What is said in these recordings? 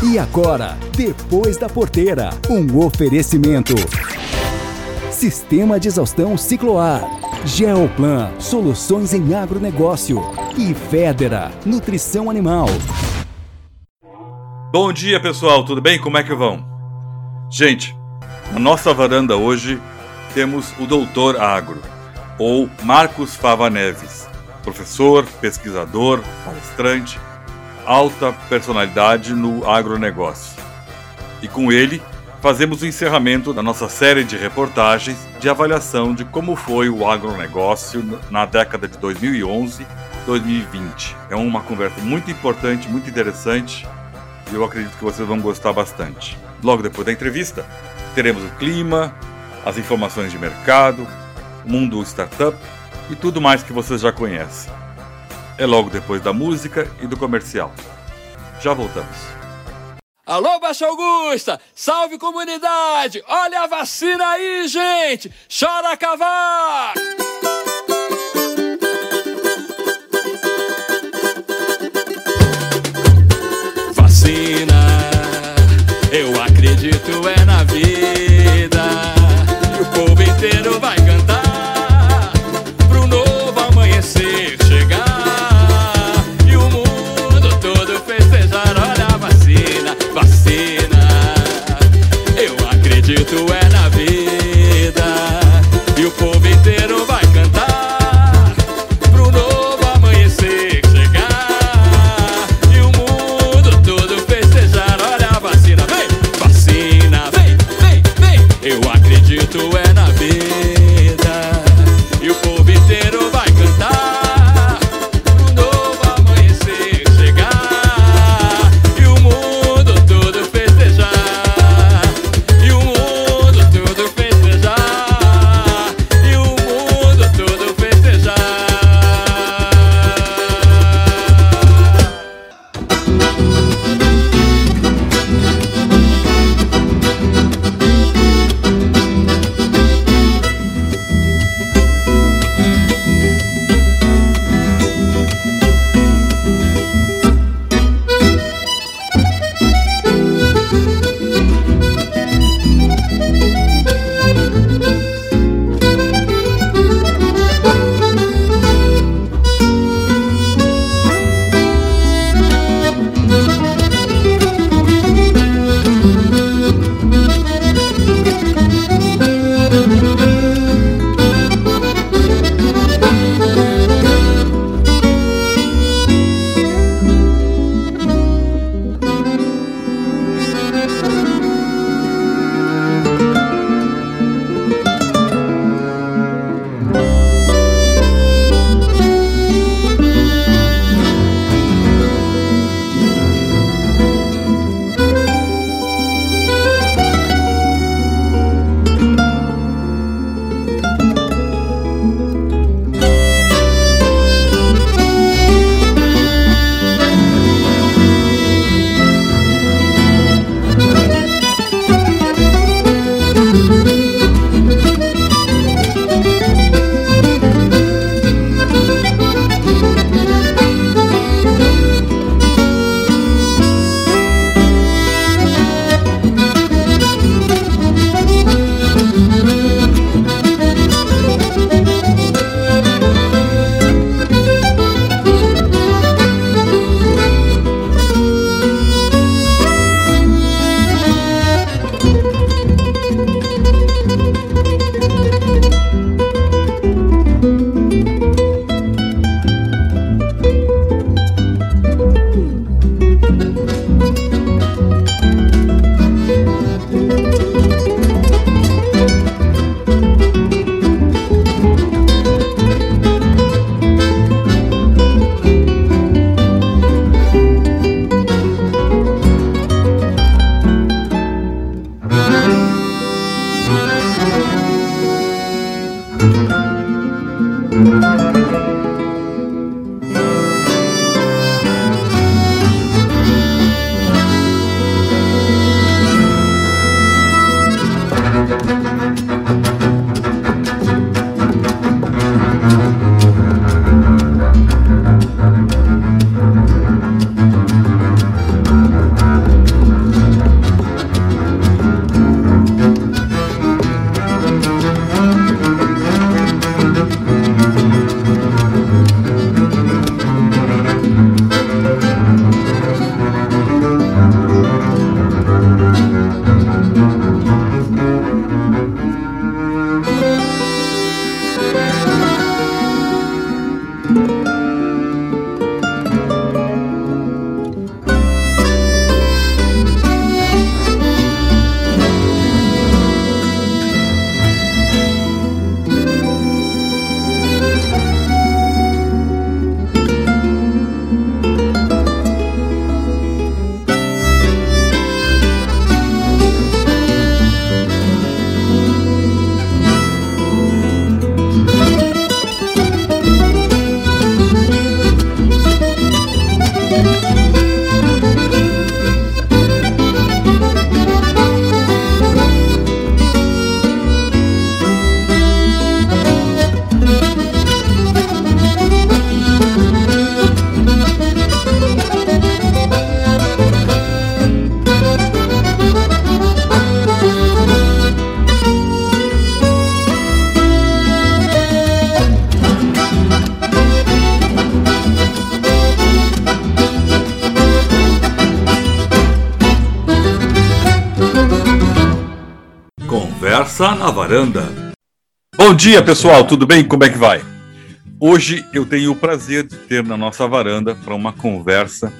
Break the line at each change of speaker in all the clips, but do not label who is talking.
E agora, depois da porteira, um oferecimento. Sistema de exaustão Cicloar. Geoplan, soluções em agronegócio. E Federa, nutrição animal.
Bom dia, pessoal, tudo bem? Como é que vão? Gente, na nossa varanda hoje temos o Doutor Agro, ou Marcos Fava Neves, professor, pesquisador, palestrante, alta personalidade no agronegócio. E com ele, fazemos o encerramento da nossa série de reportagens de avaliação de como foi o agronegócio na década de 2011 2020. É uma conversa muito importante, muito interessante e eu acredito que vocês vão gostar bastante. Logo depois da entrevista, teremos o clima, as informações de mercado, o mundo startup e tudo mais que vocês já conhecem. É logo depois da música e do comercial. Já voltamos.
Alô, Baixa Augusta! Salve comunidade! Olha a vacina aí, gente! Chora cavar! Vacina, eu acredito é na vida. E o povo inteiro vai
Varanda. Bom dia, pessoal, tudo bem? Como é que vai? Hoje eu tenho o prazer de ter na nossa varanda para uma conversa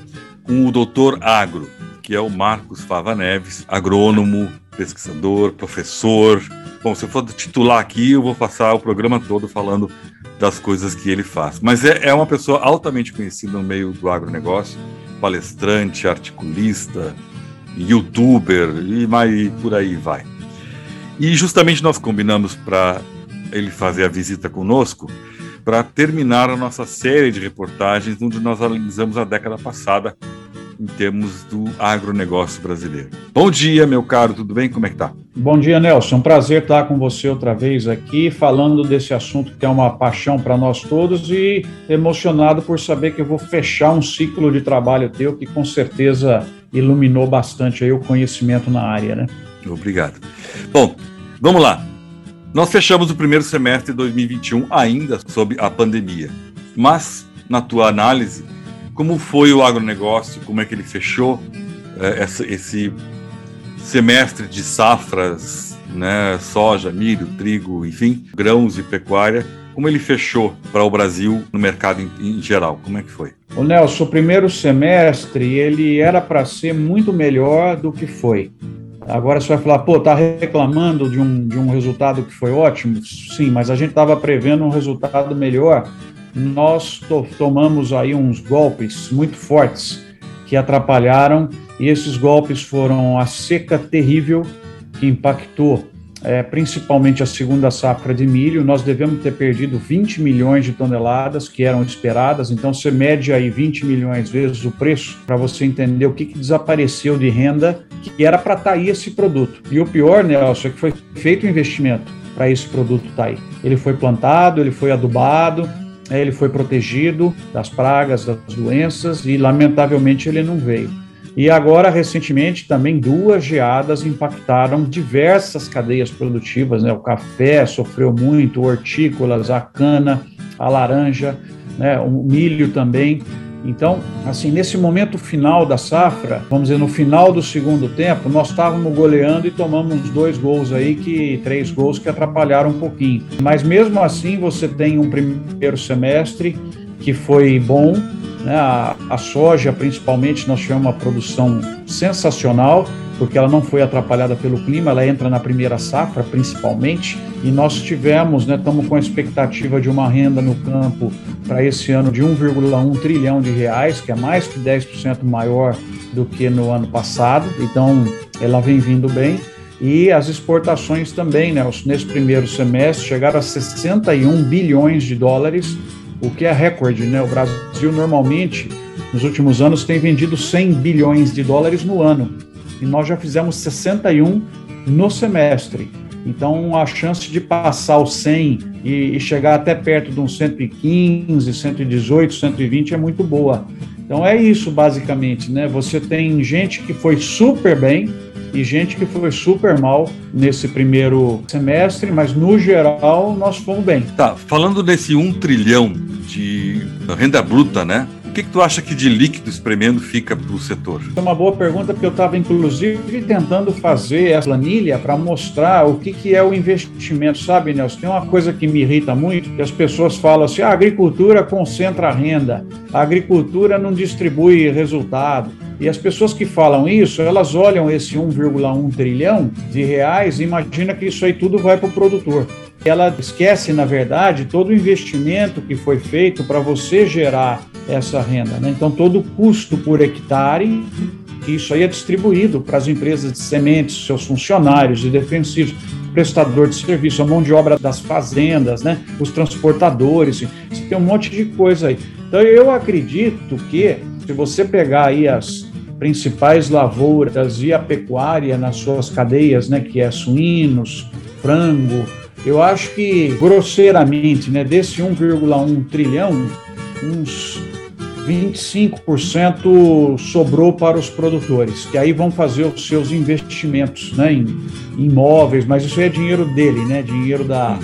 com o doutor Agro, que é o Marcos Fava Neves, agrônomo, pesquisador, professor. Bom, se eu for titular aqui, eu vou passar o programa todo falando das coisas que ele faz. Mas é, é uma pessoa altamente conhecida no meio do agronegócio, palestrante, articulista, youtuber e mais por aí vai. E justamente nós combinamos para ele fazer a visita conosco para terminar a nossa série de reportagens onde nós analisamos a década passada em termos do agronegócio brasileiro. Bom dia, meu caro, tudo bem? Como é que tá?
Bom dia, Nelson. Um prazer estar com você outra vez aqui, falando desse assunto que é uma paixão para nós todos e emocionado por saber que eu vou fechar um ciclo de trabalho teu que com certeza iluminou bastante aí o conhecimento na área, né?
Obrigado. Bom, vamos lá. Nós fechamos o primeiro semestre de 2021 ainda sob a pandemia. Mas, na tua análise, como foi o agronegócio? Como é que ele fechou é, essa, esse semestre de safras, né, soja, milho, trigo, enfim, grãos e pecuária? Como ele fechou para o Brasil no mercado em, em geral? Como é que foi?
O Nelson, o primeiro semestre ele era para ser muito melhor do que foi. Agora você vai falar, pô, tá reclamando de um, de um resultado que foi ótimo? Sim, mas a gente estava prevendo um resultado melhor. Nós to tomamos aí uns golpes muito fortes que atrapalharam, e esses golpes foram a seca terrível que impactou é, principalmente a segunda safra de milho, nós devemos ter perdido 20 milhões de toneladas que eram esperadas, então você mede aí 20 milhões vezes o preço para você entender o que, que, desapareceu de renda que era para estar tá aí esse produto. E o pior, Nelson, é que foi feito o investimento para esse produto estar tá aí. Ele foi plantado, ele foi adubado, é, ele foi protegido das pragas, das doenças e lamentavelmente ele não veio. E agora, recentemente, também duas geadas impactaram diversas cadeias produtivas. Né? O café sofreu muito, hortícolas, a cana, a laranja, né? o milho também. Então, assim, nesse momento final da safra, vamos dizer, no final do segundo tempo, nós estávamos goleando e tomamos dois gols aí, que três gols que atrapalharam um pouquinho. Mas mesmo assim, você tem um primeiro semestre que foi bom, né? A, a soja, principalmente, nós tivemos uma produção sensacional, porque ela não foi atrapalhada pelo clima, ela entra na primeira safra, principalmente, e nós tivemos, né, estamos com a expectativa de uma renda no campo para esse ano de 1,1 trilhão de reais, que é mais que 10% maior do que no ano passado, então ela vem vindo bem. E as exportações também, né, nesse primeiro semestre, chegaram a 61 bilhões de dólares, o que é recorde, né? O Brasil normalmente, nos últimos anos, tem vendido 100 bilhões de dólares no ano, e nós já fizemos 61 no semestre. Então, a chance de passar os 100 e, e chegar até perto de uns 115, 118, 120 é muito boa. Então, é isso, basicamente, né? Você tem gente que foi super bem, e gente que foi super mal nesse primeiro semestre, mas no geral nós fomos bem.
Tá, falando desse um trilhão de renda bruta, né? O que, que tu acha que de líquido espremendo fica para o setor?
É uma boa pergunta, porque eu estava, inclusive, tentando fazer essa planilha para mostrar o que, que é o investimento. Sabe, Nelson, tem uma coisa que me irrita muito, que as pessoas falam assim, ah, a agricultura concentra a renda, a agricultura não distribui resultado. E as pessoas que falam isso, elas olham esse 1,1 trilhão de reais e imaginam que isso aí tudo vai para o produtor. Ela esquece, na verdade, todo o investimento que foi feito para você gerar essa renda. Né? Então, todo o custo por hectare, isso aí é distribuído para as empresas de sementes, seus funcionários de defensivos, prestador de serviço, a mão de obra das fazendas, né? os transportadores, você tem um monte de coisa aí. Então, eu acredito que, se você pegar aí as principais lavouras e a pecuária nas suas cadeias, né, que é suínos, frango, eu acho que, grosseiramente, né, desse 1,1 trilhão, uns 25% sobrou para os produtores, que aí vão fazer os seus investimentos né, em imóveis, mas isso é dinheiro dele, né, dinheiro da,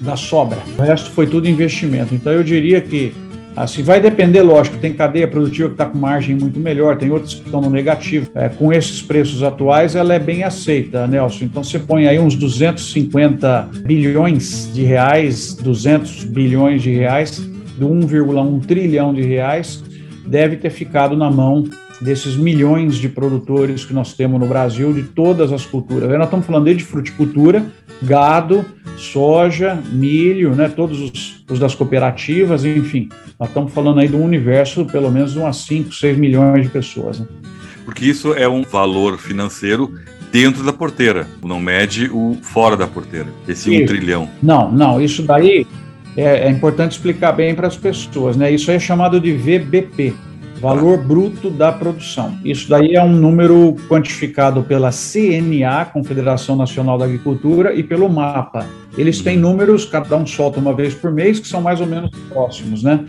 da sobra. O resto foi tudo investimento. Então eu diria que Assim, vai depender, lógico, tem cadeia produtiva que está com margem muito melhor, tem outros que estão no negativo. É, com esses preços atuais, ela é bem aceita, Nelson. Então você põe aí uns 250 bilhões de reais, 200 bilhões de reais, do 1,1 trilhão de reais, deve ter ficado na mão desses milhões de produtores que nós temos no Brasil de todas as culturas. Nós estamos falando desde fruticultura, gado, soja, milho, né, todos os, os, das cooperativas, enfim. Nós estamos falando aí de um universo, pelo menos de umas 5, 6 milhões de pessoas. Né?
Porque isso é um valor financeiro dentro da porteira, não mede o fora da porteira, esse isso. um trilhão.
Não, não, isso daí é, é importante explicar bem para as pessoas, né? Isso aí é chamado de VBP, valor bruto da produção. Isso daí é um número quantificado pela CNA, Confederação Nacional da Agricultura, e pelo MAPA. Eles têm números, cada um solta uma vez por mês, que são mais ou menos próximos, né?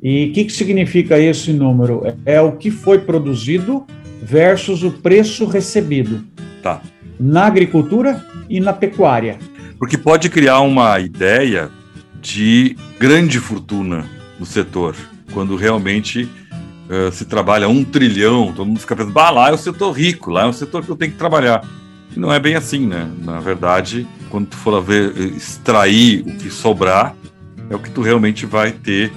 E o que, que significa esse número? É o que foi produzido versus o preço recebido.
Tá.
Na agricultura e na pecuária.
Porque pode criar uma ideia de grande fortuna no setor, quando realmente uh, se trabalha um trilhão, todo mundo fica pensando, ah, lá é o setor rico, lá é o setor que eu tenho que trabalhar. E não é bem assim, né? Na verdade, quando tu for ver, extrair o que sobrar, é o que tu realmente vai ter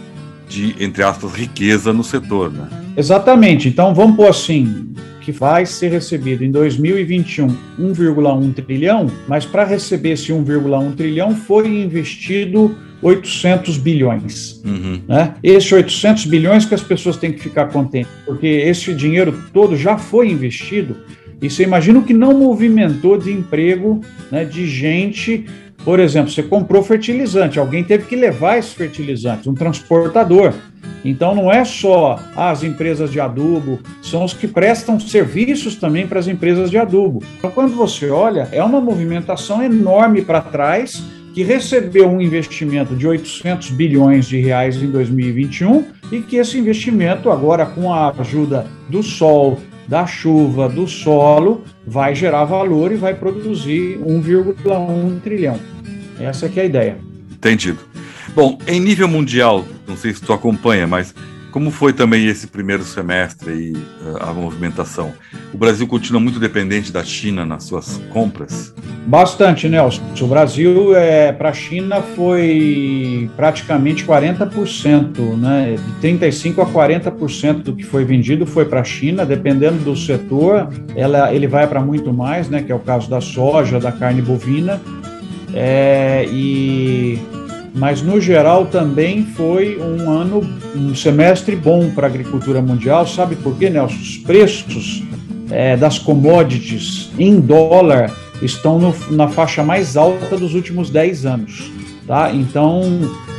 de, entre aspas, riqueza no setor, né?
Exatamente. Então, vamos pôr assim, que vai ser recebido em 2021 1,1 trilhão, mas para receber esse 1,1 trilhão foi investido 800 bilhões. Uhum. Né? Esse 800 bilhões que as pessoas têm que ficar contentes, porque esse dinheiro todo já foi investido e você imagina o que não movimentou de emprego né, de gente. Por exemplo, você comprou fertilizante, alguém teve que levar esse fertilizante, um transportador. Então não é só as empresas de adubo, são os que prestam serviços também para as empresas de adubo. Então quando você olha, é uma movimentação enorme para trás que recebeu um investimento de 800 bilhões de reais em 2021 e que esse investimento agora com a ajuda do sol, da chuva, do solo, vai gerar valor e vai produzir 1,1 trilhão. Essa é, é a ideia.
Entendido. Bom, em nível mundial, não sei se tu acompanha, mas como foi também esse primeiro semestre e uh, a movimentação? O Brasil continua muito dependente da China nas suas compras?
Bastante, Nelson. O Brasil, é, para a China, foi praticamente 40%, né? De 35% a 40% do que foi vendido foi para a China, dependendo do setor, ela, ele vai para muito mais, né? Que é o caso da soja, da carne bovina. É, e mas no geral também foi um ano, um semestre bom para a agricultura mundial. Sabe por quê, Nelson? Os preços é, das commodities em dólar estão no, na faixa mais alta dos últimos 10 anos. Tá? Então,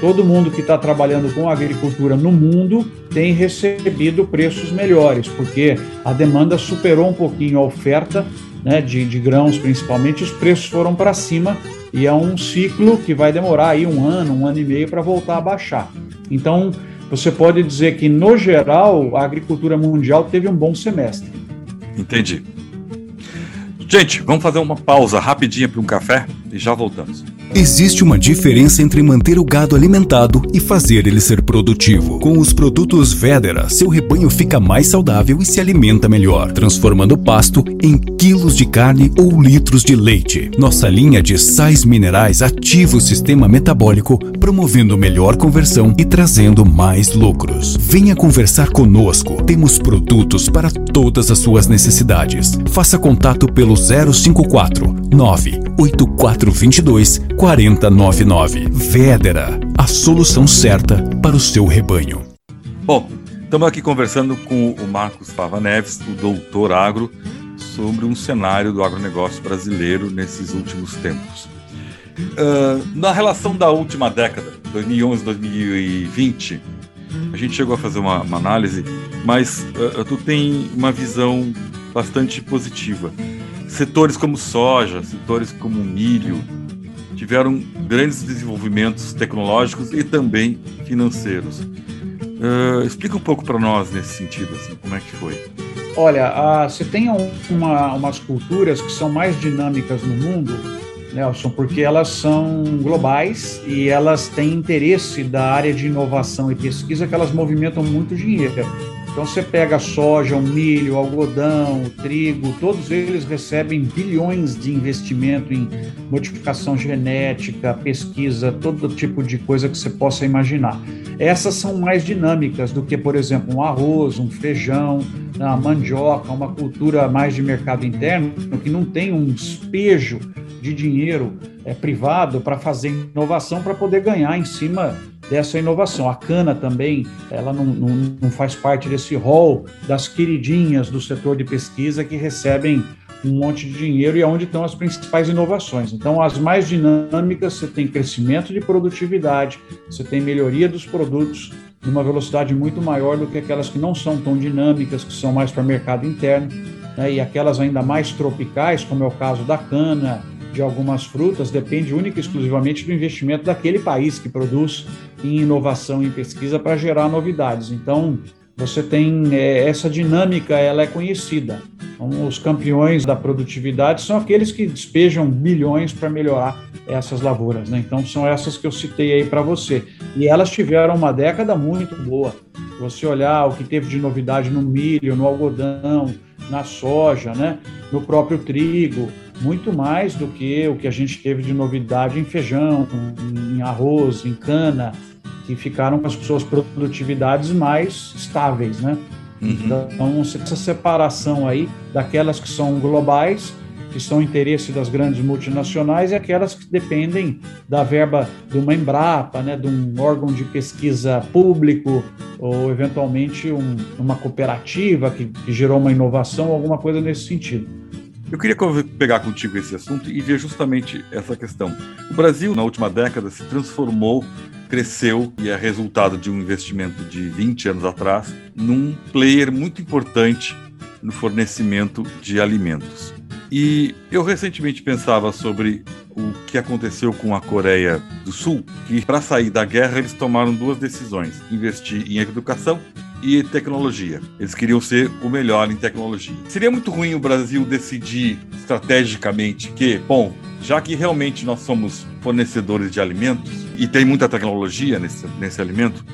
todo mundo que está trabalhando com agricultura no mundo tem recebido preços melhores, porque a demanda superou um pouquinho a oferta né, de, de grãos, principalmente, os preços foram para cima e é um ciclo que vai demorar aí um ano, um ano e meio para voltar a baixar. Então, você pode dizer que, no geral, a agricultura mundial teve um bom semestre.
Entendi. Gente, vamos fazer uma pausa rapidinha para um café e já voltamos.
Existe uma diferença entre manter o gado alimentado e fazer ele ser produtivo. Com os produtos Vedera, seu rebanho fica mais saudável e se alimenta melhor, transformando pasto em quilos de carne ou litros de leite. Nossa linha de sais minerais ativa o sistema metabólico, promovendo melhor conversão e trazendo mais lucros. Venha conversar conosco. Temos produtos para todas as suas necessidades. Faça contato pelo 054 98422 4099. Vedera, a solução certa para o seu rebanho.
Bom, estamos aqui conversando com o Marcos Fava Neves, o doutor agro, sobre um cenário do agronegócio brasileiro nesses últimos tempos. Uh, na relação da última década, 2011-2020, a gente chegou a fazer uma, uma análise, mas uh, tu tem uma visão bastante positiva. Setores como soja, setores como milho, tiveram grandes desenvolvimentos tecnológicos e também financeiros. Uh, explica um pouco para nós nesse sentido, assim, como é que foi?
Olha, você tem uma, umas culturas que são mais dinâmicas no mundo, Nelson, porque elas são globais e elas têm interesse da área de inovação e pesquisa que elas movimentam muito dinheiro. Então você pega a soja, o milho, o algodão, o trigo, todos eles recebem bilhões de investimento em modificação genética, pesquisa, todo tipo de coisa que você possa imaginar. Essas são mais dinâmicas do que, por exemplo, um arroz, um feijão, uma mandioca, uma cultura mais de mercado interno, que não tem um despejo de dinheiro é, privado para fazer inovação para poder ganhar em cima dessa inovação. A cana também, ela não, não, não faz parte desse rol das queridinhas do setor de pesquisa que recebem um monte de dinheiro e é onde estão as principais inovações. Então, as mais dinâmicas, você tem crescimento de produtividade, você tem melhoria dos produtos numa velocidade muito maior do que aquelas que não são tão dinâmicas, que são mais para mercado interno, né? e aquelas ainda mais tropicais, como é o caso da cana, de algumas frutas depende única e exclusivamente do investimento daquele país que produz em inovação e pesquisa para gerar novidades. Então, você tem é, essa dinâmica, ela é conhecida. Então, os campeões da produtividade são aqueles que despejam bilhões para melhorar essas lavouras. Né? Então, são essas que eu citei aí para você. E elas tiveram uma década muito boa. Você olhar o que teve de novidade no milho, no algodão, na soja, né? no próprio trigo, muito mais do que o que a gente teve de novidade em feijão, em arroz, em cana, que ficaram com as suas produtividades mais estáveis, né? Uhum. Então, essa separação aí daquelas que são globais, que são interesse das grandes multinacionais, e aquelas que dependem da verba de uma Embrapa, né, de um órgão de pesquisa público, ou eventualmente um, uma cooperativa que, que gerou uma inovação, alguma coisa nesse sentido.
Eu queria pegar contigo esse assunto e ver justamente essa questão. O Brasil, na última década, se transformou, cresceu e é resultado de um investimento de 20 anos atrás num player muito importante no fornecimento de alimentos. E eu recentemente pensava sobre o que aconteceu com a Coreia do Sul, que para sair da guerra eles tomaram duas decisões: investir em educação e tecnologia. Eles queriam ser o melhor em tecnologia. Seria muito ruim o Brasil decidir estrategicamente que, bom, já que realmente nós somos fornecedores de alimentos e tem muita tecnologia nesse, nesse alimento,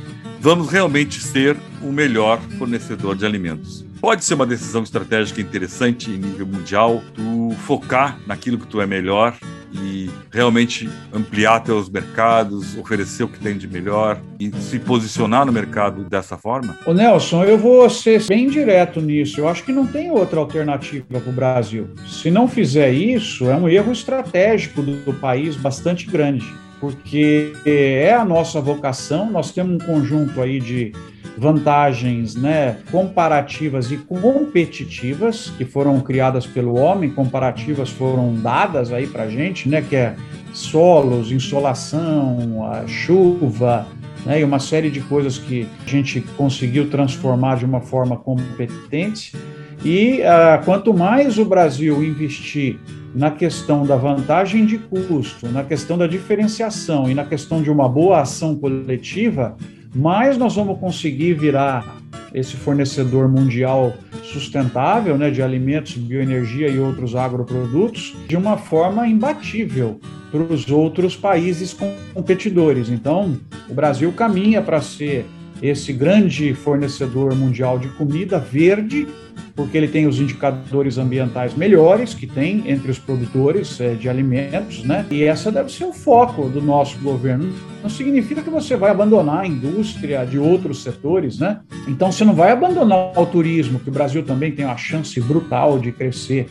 vamos realmente ser o melhor fornecedor de alimentos. Pode ser uma decisão estratégica interessante em nível mundial, tu focar naquilo que tu é melhor e realmente ampliar teus mercados, oferecer o que tem de melhor e se posicionar no mercado dessa forma?
Ô Nelson, eu vou ser bem direto nisso. Eu acho que não tem outra alternativa para o Brasil. Se não fizer isso, é um erro estratégico do, país bastante grande, porque é a nossa vocação. Nós temos um conjunto aí de vantagens né, comparativas e competitivas que foram criadas pelo homem, comparativas foram dadas aí para a gente, né, que é solos, insolação, chuva, né, e uma série de coisas que a gente conseguiu transformar de uma forma competente. E uh, quanto mais o Brasil investir na questão da vantagem de custo, na questão da diferenciação e na questão de uma boa ação coletiva, mais nós vamos conseguir virar esse fornecedor mundial sustentável né, de alimentos, bioenergia e outros agroprodutos de uma forma imbatível para os outros países competidores. Então, o Brasil caminha para ser esse grande fornecedor mundial de comida verde porque ele tem os indicadores ambientais melhores que tem entre os produtores é, de alimentos, né? E essa deve ser o foco do nosso governo. Não significa que você vai abandonar a indústria de outros setores, né? Então você não vai abandonar o turismo, que o Brasil também tem uma chance brutal de crescer,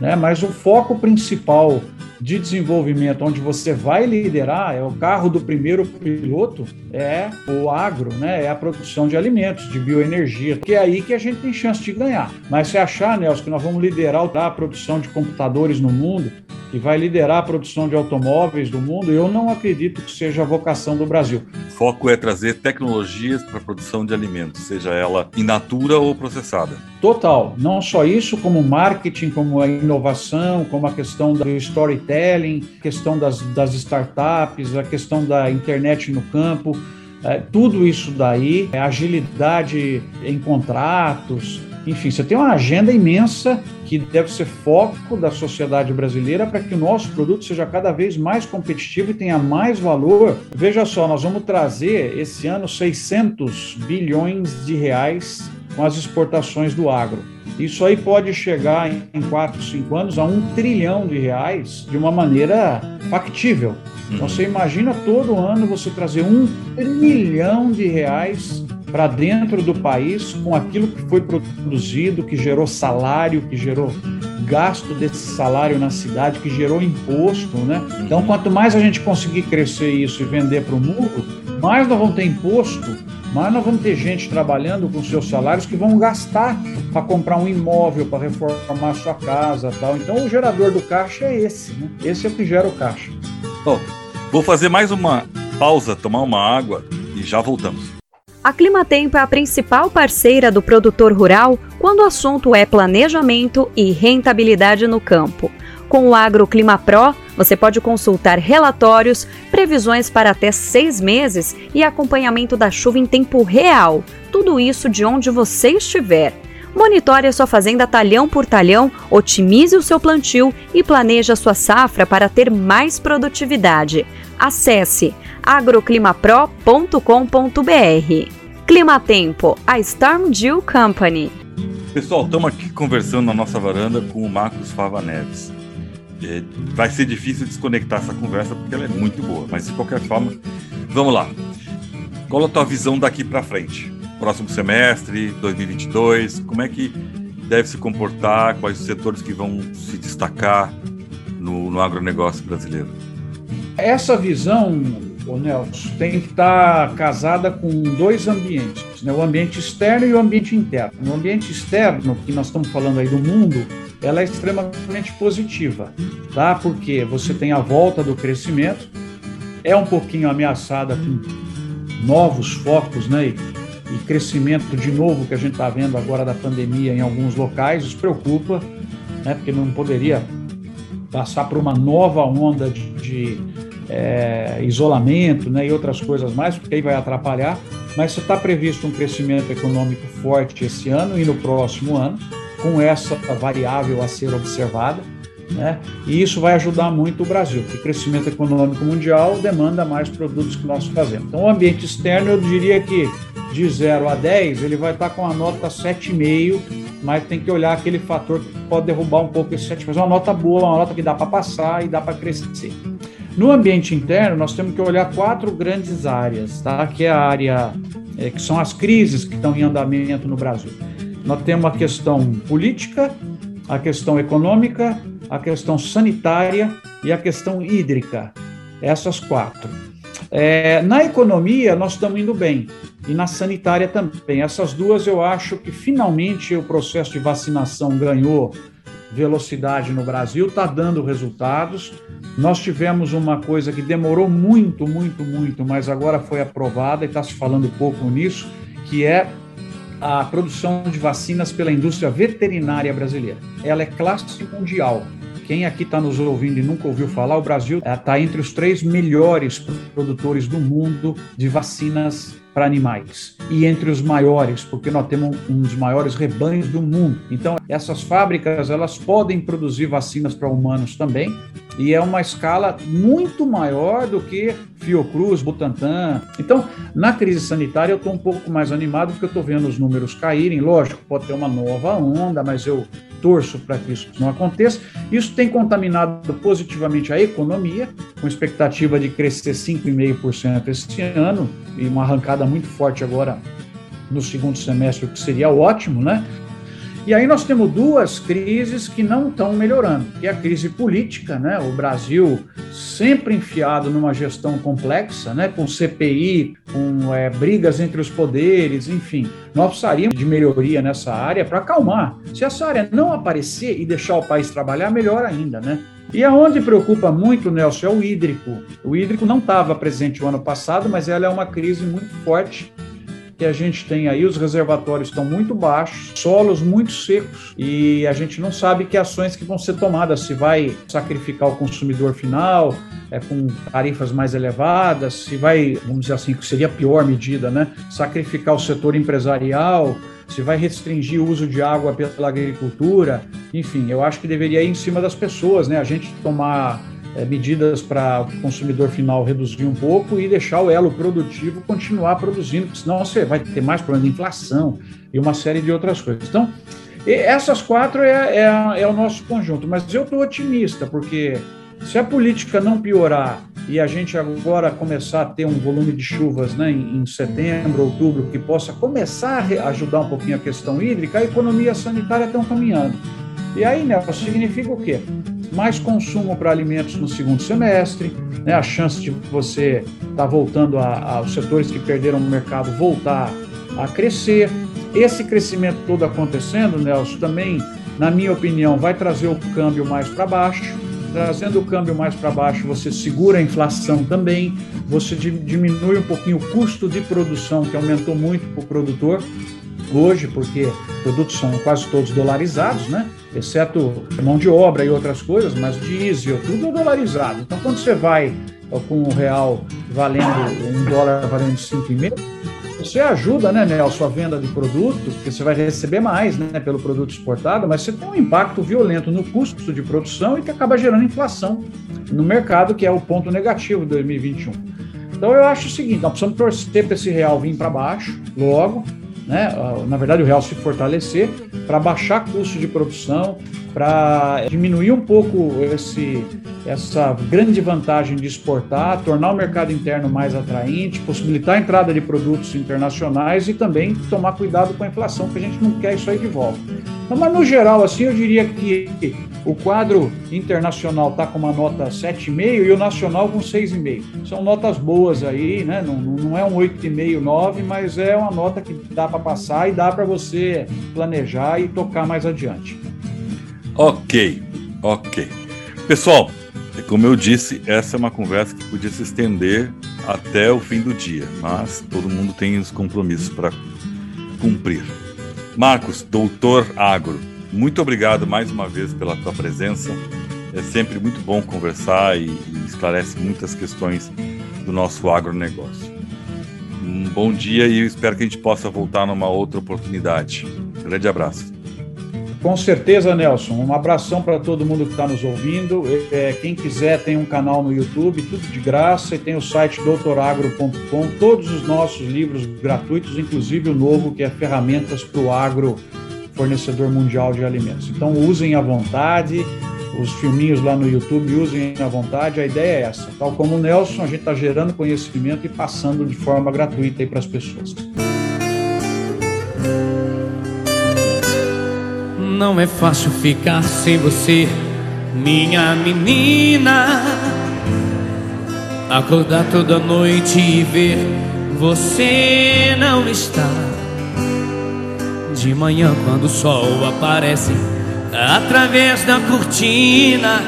né? Mas o foco principal de desenvolvimento onde você vai liderar, é o carro do primeiro piloto, é o agro, né? É a produção de alimentos, de bioenergia, que é aí que a gente tem chance de ganhar. Mas se achar, Nelson, que nós vamos liderar a produção de computadores no mundo, que vai liderar a produção de automóveis do mundo, eu não acredito que seja a vocação do Brasil.
O foco é trazer tecnologias para a produção de alimentos, seja ela in natura ou processada.
Total. Não só isso, como marketing, como a inovação, como a questão do storytelling, questão das, das startups, a questão da internet no campo. É, tudo isso daí, é agilidade em contratos, Enfim, você tem uma agenda imensa que deve ser foco da sociedade brasileira para que o nosso produto seja cada vez mais competitivo e tenha mais valor. Veja só, nós vamos trazer esse ano 600 bilhões de reais com as exportações do agro. Isso aí pode chegar em 4, 5 anos a um trilhão de reais de uma maneira factível. Então você imagina todo ano você trazer um trilhão de reais para dentro do país com aquilo que foi produzido, que gerou salário, que gerou gasto desse salário na cidade, que gerou imposto, né? Então, quanto mais a gente conseguir crescer isso e vender para o mundo, mais nós vamos ter imposto, mais nós vamos ter gente trabalhando com seus salários que vão gastar para comprar um imóvel, para reformar sua casa, tal. Então, o gerador do caixa é esse, né? Esse é o que gera o caixa.
Bom, vou fazer mais uma pausa, tomar uma água e já voltamos.
A Climatempo é a principal parceira do produtor rural quando o assunto é planejamento e rentabilidade no campo. Com o AgroClima Pro, você pode consultar relatórios, previsões para até seis meses e acompanhamento da chuva em tempo real. Tudo isso de onde você estiver. Monitore a sua fazenda talhão por talhão, otimize o seu plantio e planeje a sua safra para ter mais produtividade. Acesse agroclimapro.com.br. Climatempo, a Storm Dew Company.
Pessoal, estamos aqui conversando na nossa varanda com o Marcos Fava Neves. É, vai ser difícil desconectar essa conversa porque ela é muito boa, mas de qualquer forma, vamos lá. Qual a tua visão daqui para frente? Próximo semestre, 2022, como é que deve se comportar? Quais os setores que vão se destacar no, no agronegócio brasileiro?
Essa visão ô Nelson, tem que estar casada com dois ambientes, né? o ambiente externo e o ambiente interno. No ambiente externo, que nós estamos falando aí do mundo, ela é extremamente positiva, tá? Porque você tem a volta do crescimento, é um pouquinho ameaçada com novos focos, né? E, e crescimento de novo que a gente está vendo agora da pandemia em alguns locais, isso preocupa, né? Porque não poderia passar por uma nova onda de, de é, isolamento né, e outras coisas mais, porque aí vai atrapalhar. Mas está previsto um crescimento econômico forte esse ano e no próximo ano, com essa variável a ser observada. Né? E isso vai ajudar muito o Brasil, porque crescimento econômico mundial demanda mais produtos que nós fazemos. Então, o ambiente externo, eu diria que de 0 a 10, ele vai estar com a nota 7,5, mas tem que olhar aquele fator que pode derrubar um pouco esse 7, mas é uma nota boa, uma nota que dá para passar e dá para crescer. No ambiente interno, nós temos que olhar quatro grandes áreas, tá? que é a área é, que são as crises que estão em andamento no Brasil. Nós temos a questão política, a questão econômica, a questão sanitária e a questão hídrica. Essas quatro. É, na economia, nós estamos indo bem. E na sanitária também. Essas duas eu acho que finalmente o processo de vacinação ganhou velocidade no Brasil, está dando resultados. Nós tivemos uma coisa que demorou muito, muito, muito, mas agora foi aprovada e está se falando pouco nisso, que é a produção de vacinas pela indústria veterinária brasileira. Ela é classe mundial. Quem aqui está nos ouvindo e nunca ouviu falar, o Brasil está entre os três melhores produtores do mundo de vacinas para animais e entre os maiores, porque nós temos um dos maiores rebanhos do mundo. Então, essas fábricas elas podem produzir vacinas para humanos também e é uma escala muito maior do que Fiocruz, Butantan. Então, na crise sanitária eu estou um pouco mais animado porque eu estou vendo os números caírem. Lógico, pode ter uma nova onda, mas eu torço para que isso não aconteça. Isso tem contaminado positivamente a economia, com expectativa de crescer 5,5% esse ano e uma arrancada muito forte agora no segundo semestre, o que seria ótimo, né? E aí nós temos duas crises que não estão melhorando, que é a crise política, né? O Brasil sempre enfiado numa gestão complexa, né? Com CPI, com é, brigas entre os poderes, enfim. Nós precisaríamos de melhoria nessa área para acalmar. Se essa área não aparecer e deixar o país trabalhar, melhor ainda, né? E aonde preocupa muito, Nelson, é o hídrico. O hídrico não estava presente o ano passado, mas ela é uma crise muito forte que a gente tem aí, os reservatórios estão muito baixos, solos muito secos e a gente não sabe que ações que vão ser tomadas, se vai sacrificar o consumidor final, é, com tarifas mais elevadas, se vai, vamos dizer assim, que seria a pior medida, né? Sacrificar o setor empresarial, se vai restringir o uso de água pela agricultura, enfim, eu acho que deveria ir em cima das pessoas, né? A gente tomar é, medidas para o consumidor final reduzir um pouco e deixar o elo produtivo continuar produzindo, porque senão você vai ter mais problema de inflação e uma série de outras coisas. Então, essas quatro é, é, é o nosso conjunto, mas eu estou otimista, porque se a política não piorar e a gente agora começar a ter um volume de chuvas né, em, setembro, outubro, que possa começar a ajudar um pouquinho a questão hídrica, a economia sanitária está caminhando. E aí, Nelson, significa o quê? Mais consumo para alimentos no segundo semestre, né, a chance de você estar tá voltando aos setores que perderam o mercado voltar a crescer. Esse crescimento todo acontecendo, Nelson, também, na minha opinião, vai trazer o câmbio mais para baixo. Trazendo o câmbio mais para baixo, você segura a inflação também, você diminui um pouquinho o custo de produção, que aumentou muito para o produtor hoje, porque produtos são quase todos dolarizados, né? Exceto mão de obra e outras coisas, mas diesel, tudo é dolarizado. Então, quando você vai com o real valendo, um dólar valendo 5,5, você ajuda, né, Nelson, a venda de produto, porque você vai receber mais né, pelo produto exportado, mas você tem um impacto violento no custo de produção e que acaba gerando inflação no mercado, que é o ponto negativo de 2021. Então eu acho o seguinte, nós precisamos torcer para esse real vir para baixo logo, né? na verdade o real se fortalecer, para baixar custo de produção, para diminuir um pouco esse, essa grande vantagem de exportar, tornar o mercado interno mais atraente, possibilitar a entrada de produtos internacionais e também tomar cuidado com a inflação, porque a gente não quer isso aí de volta. Então, mas no geral, assim, eu diria que o quadro internacional está com uma nota 7,5 e o nacional com 6,5. São notas boas aí, né? Não, não é um 8,5, 9, mas é uma nota que dá para passar e dá para você planejar e tocar mais adiante.
Ok, ok. Pessoal, como eu disse, essa é uma conversa que podia se estender até o fim do dia, mas todo mundo tem os compromissos para cumprir. Marcos, doutor Agro, muito obrigado mais uma vez pela tua presença. É sempre muito bom conversar e, e esclarece muitas questões do nosso agronegócio. Um bom dia e espero que a gente possa voltar numa outra oportunidade. Grande abraço.
Com certeza, Nelson. Um abração para todo mundo que está nos ouvindo. É, quem quiser tem um canal no YouTube, tudo de graça, e tem o site doutoragro.com, todos os nossos livros gratuitos, inclusive o novo que é Ferramentas para o Agro, fornecedor mundial de alimentos. Então usem à vontade, os filminhos lá no YouTube, usem à vontade. A ideia é essa. Tal como o Nelson, a gente está gerando conhecimento e passando de forma gratuita para as pessoas.
Não é fácil ficar sem você, minha menina. Acordar toda noite e ver você não está. De manhã, quando o sol aparece através da cortina,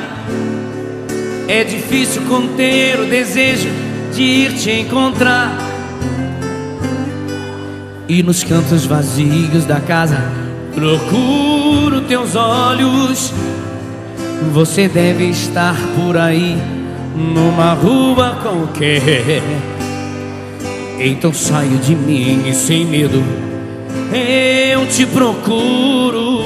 é difícil conter o desejo de ir te encontrar. E nos cantos vazios da casa Procuro teus olhos. Você deve estar por aí, numa rua qualquer. Então saio de mim e sem medo eu te procuro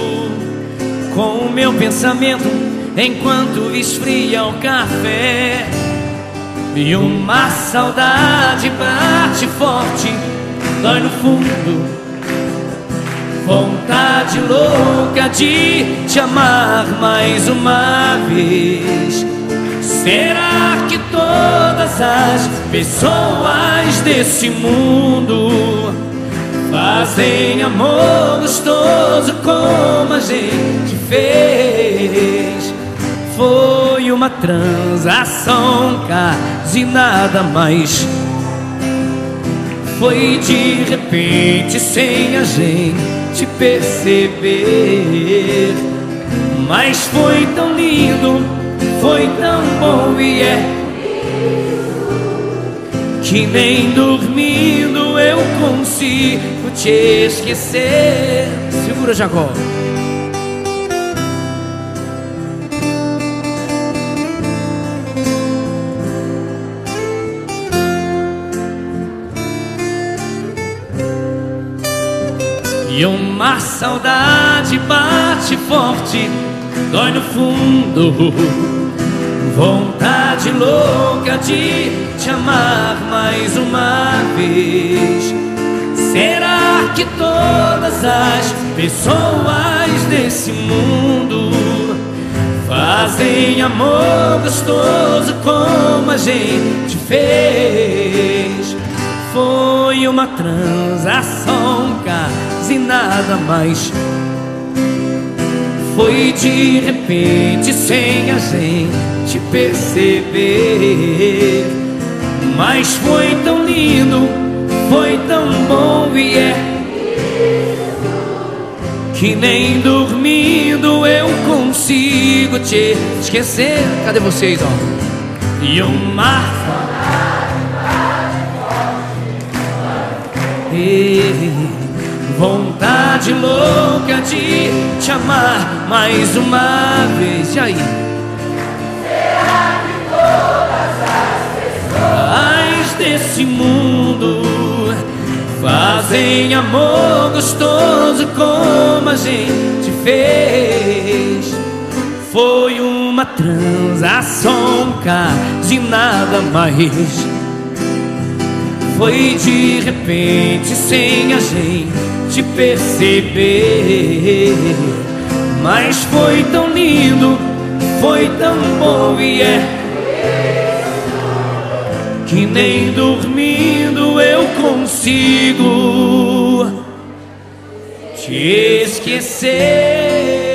com o meu pensamento enquanto esfria o café. E uma saudade bate forte, dói no fundo vontade louca de te amar mais uma vez. Será que todas as pessoas desse mundo fazem amor gostoso como a gente fez? Foi uma transação quase nada mais. Foi de repente sem a gente te perceber. Mas foi tão lindo, foi tão bom e é que nem dormindo eu consigo te esquecer. Segura, Jacó. E uma saudade bate forte, dói no fundo. Vontade louca de te amar mais uma vez. Será que todas as pessoas desse mundo fazem amor gostoso como a gente fez? Foi uma transação, nada mais. Foi de repente, sem a gente perceber. Mas foi tão lindo, foi tão bom e é. Que nem dormindo eu consigo te esquecer. Cadê vocês, ó? E o mar. E Vontade louca de te amar mais uma vez. E aí?
Será que todas as
pessoas desse mundo fazem amor gostoso como a gente fez? Foi uma transação de nada mais. Foi de repente sem a gente te perceber. Mas foi tão lindo, foi tão bom e é que nem dormindo eu consigo te esquecer.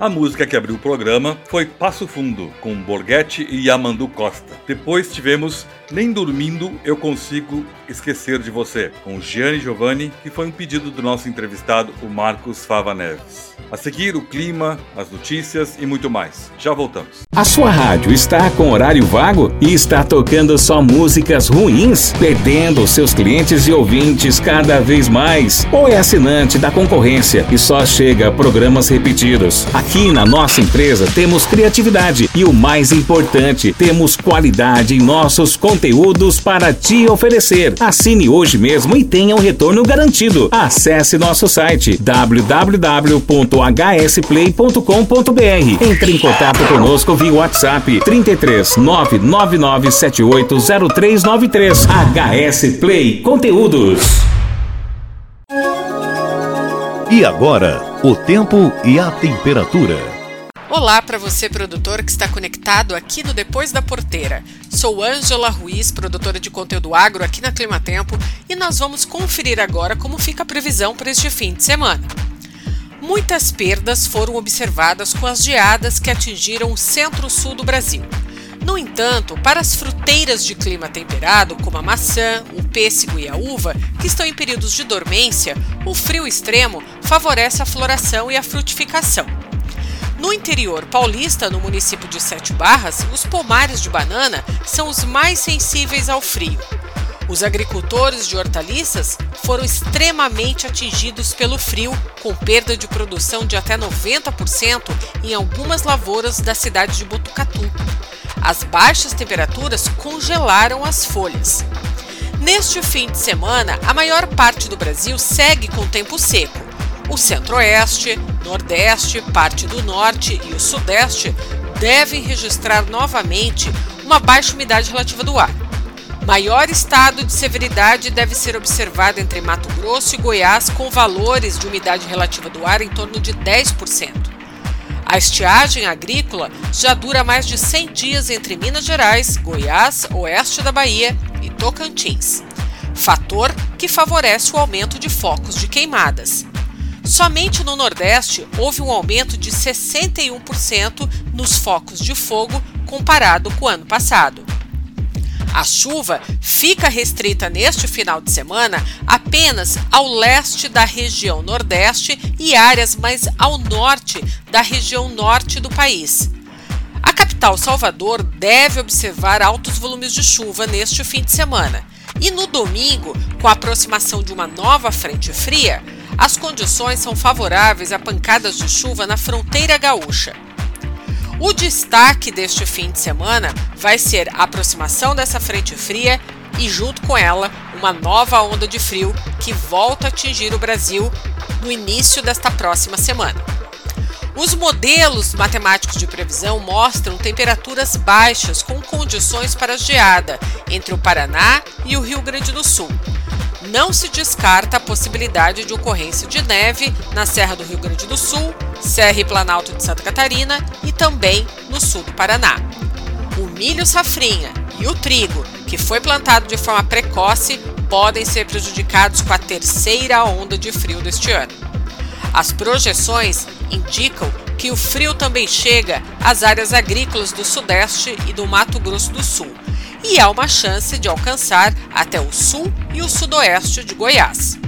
A música que abriu o programa foi Passo Fundo, com Borghetti e Yamandu Costa. Depois tivemos Nem Dormindo Eu Consigo Esquecer de Você, com Gianni Giovanni, que foi um pedido do nosso entrevistado, o Marcos Fava Neves. A seguir, o clima, as notícias e muito mais. Já voltamos.
A sua rádio está com horário vago e está tocando só músicas ruins, perdendo seus clientes e ouvintes cada vez mais? Ou é assinante da concorrência e só chega a programas repetidos? Na nossa empresa temos criatividade e o mais importante, temos qualidade em nossos conteúdos para te oferecer. Assine hoje mesmo e tenha um retorno garantido. Acesse nosso site www hsplay.com.br. Entre em contato conosco via WhatsApp 33 999780393. HS Play Conteúdos.
E agora, o tempo e a temperatura.
Olá para você, produtor que está conectado aqui no Depois da Porteira. Sou Ângela Ruiz, produtora de conteúdo agro aqui na Climatempo, e nós vamos conferir agora como fica a previsão para este fim de semana. Muitas perdas foram observadas com as geadas que atingiram o centro-sul do Brasil. No entanto, para as fruteiras de clima temperado, como a maçã, o pêssego e a uva, que estão em períodos de dormência, o frio extremo favorece a floração e a frutificação. No interior paulista, no município de Sete Barras, os pomares de banana são os mais sensíveis ao frio. Os agricultores de hortaliças foram extremamente atingidos pelo frio, com perda de produção de até 90% em algumas lavouras da cidade de Botucatu. As baixas temperaturas congelaram as folhas. Neste fim de semana, a maior parte do Brasil segue com tempo seco. O centro-oeste, nordeste, parte do norte e o sudeste devem registrar novamente uma baixa umidade relativa do ar. Maior estado de severidade deve ser observado entre Mato Grosso e Goiás, com valores de umidade relativa do ar em torno de 10%. A estiagem agrícola já dura mais de 100 dias entre Minas Gerais, Goiás, oeste da Bahia e Tocantins, fator que favorece o aumento de focos de queimadas. Somente no Nordeste houve um aumento de 61% nos focos de fogo comparado com o ano passado. A chuva fica restrita neste final de semana apenas ao leste da região Nordeste e áreas mais ao norte da região norte do país. A capital Salvador deve observar altos volumes de chuva neste fim de semana. E no domingo, com a aproximação de uma nova frente fria, as condições são favoráveis a pancadas de chuva na fronteira gaúcha. O destaque deste fim de semana vai ser a aproximação dessa frente fria e, junto com ela, uma nova onda de frio que volta a atingir o Brasil no início desta próxima semana. Os modelos matemáticos de previsão mostram temperaturas baixas com condições para geada entre o Paraná e o Rio Grande do Sul. Não se descarta a possibilidade de ocorrência de neve na Serra do Rio Grande do Sul, Serra e Planalto de Santa Catarina e também no sul do Paraná. O milho safrinha e o trigo, que foi plantado de forma precoce, podem ser prejudicados com a terceira onda de frio deste ano. As projeções indicam que o frio também chega às áreas agrícolas do Sudeste e do Mato Grosso do Sul, e há uma chance de alcançar até o sul e o sudoeste de Goiás.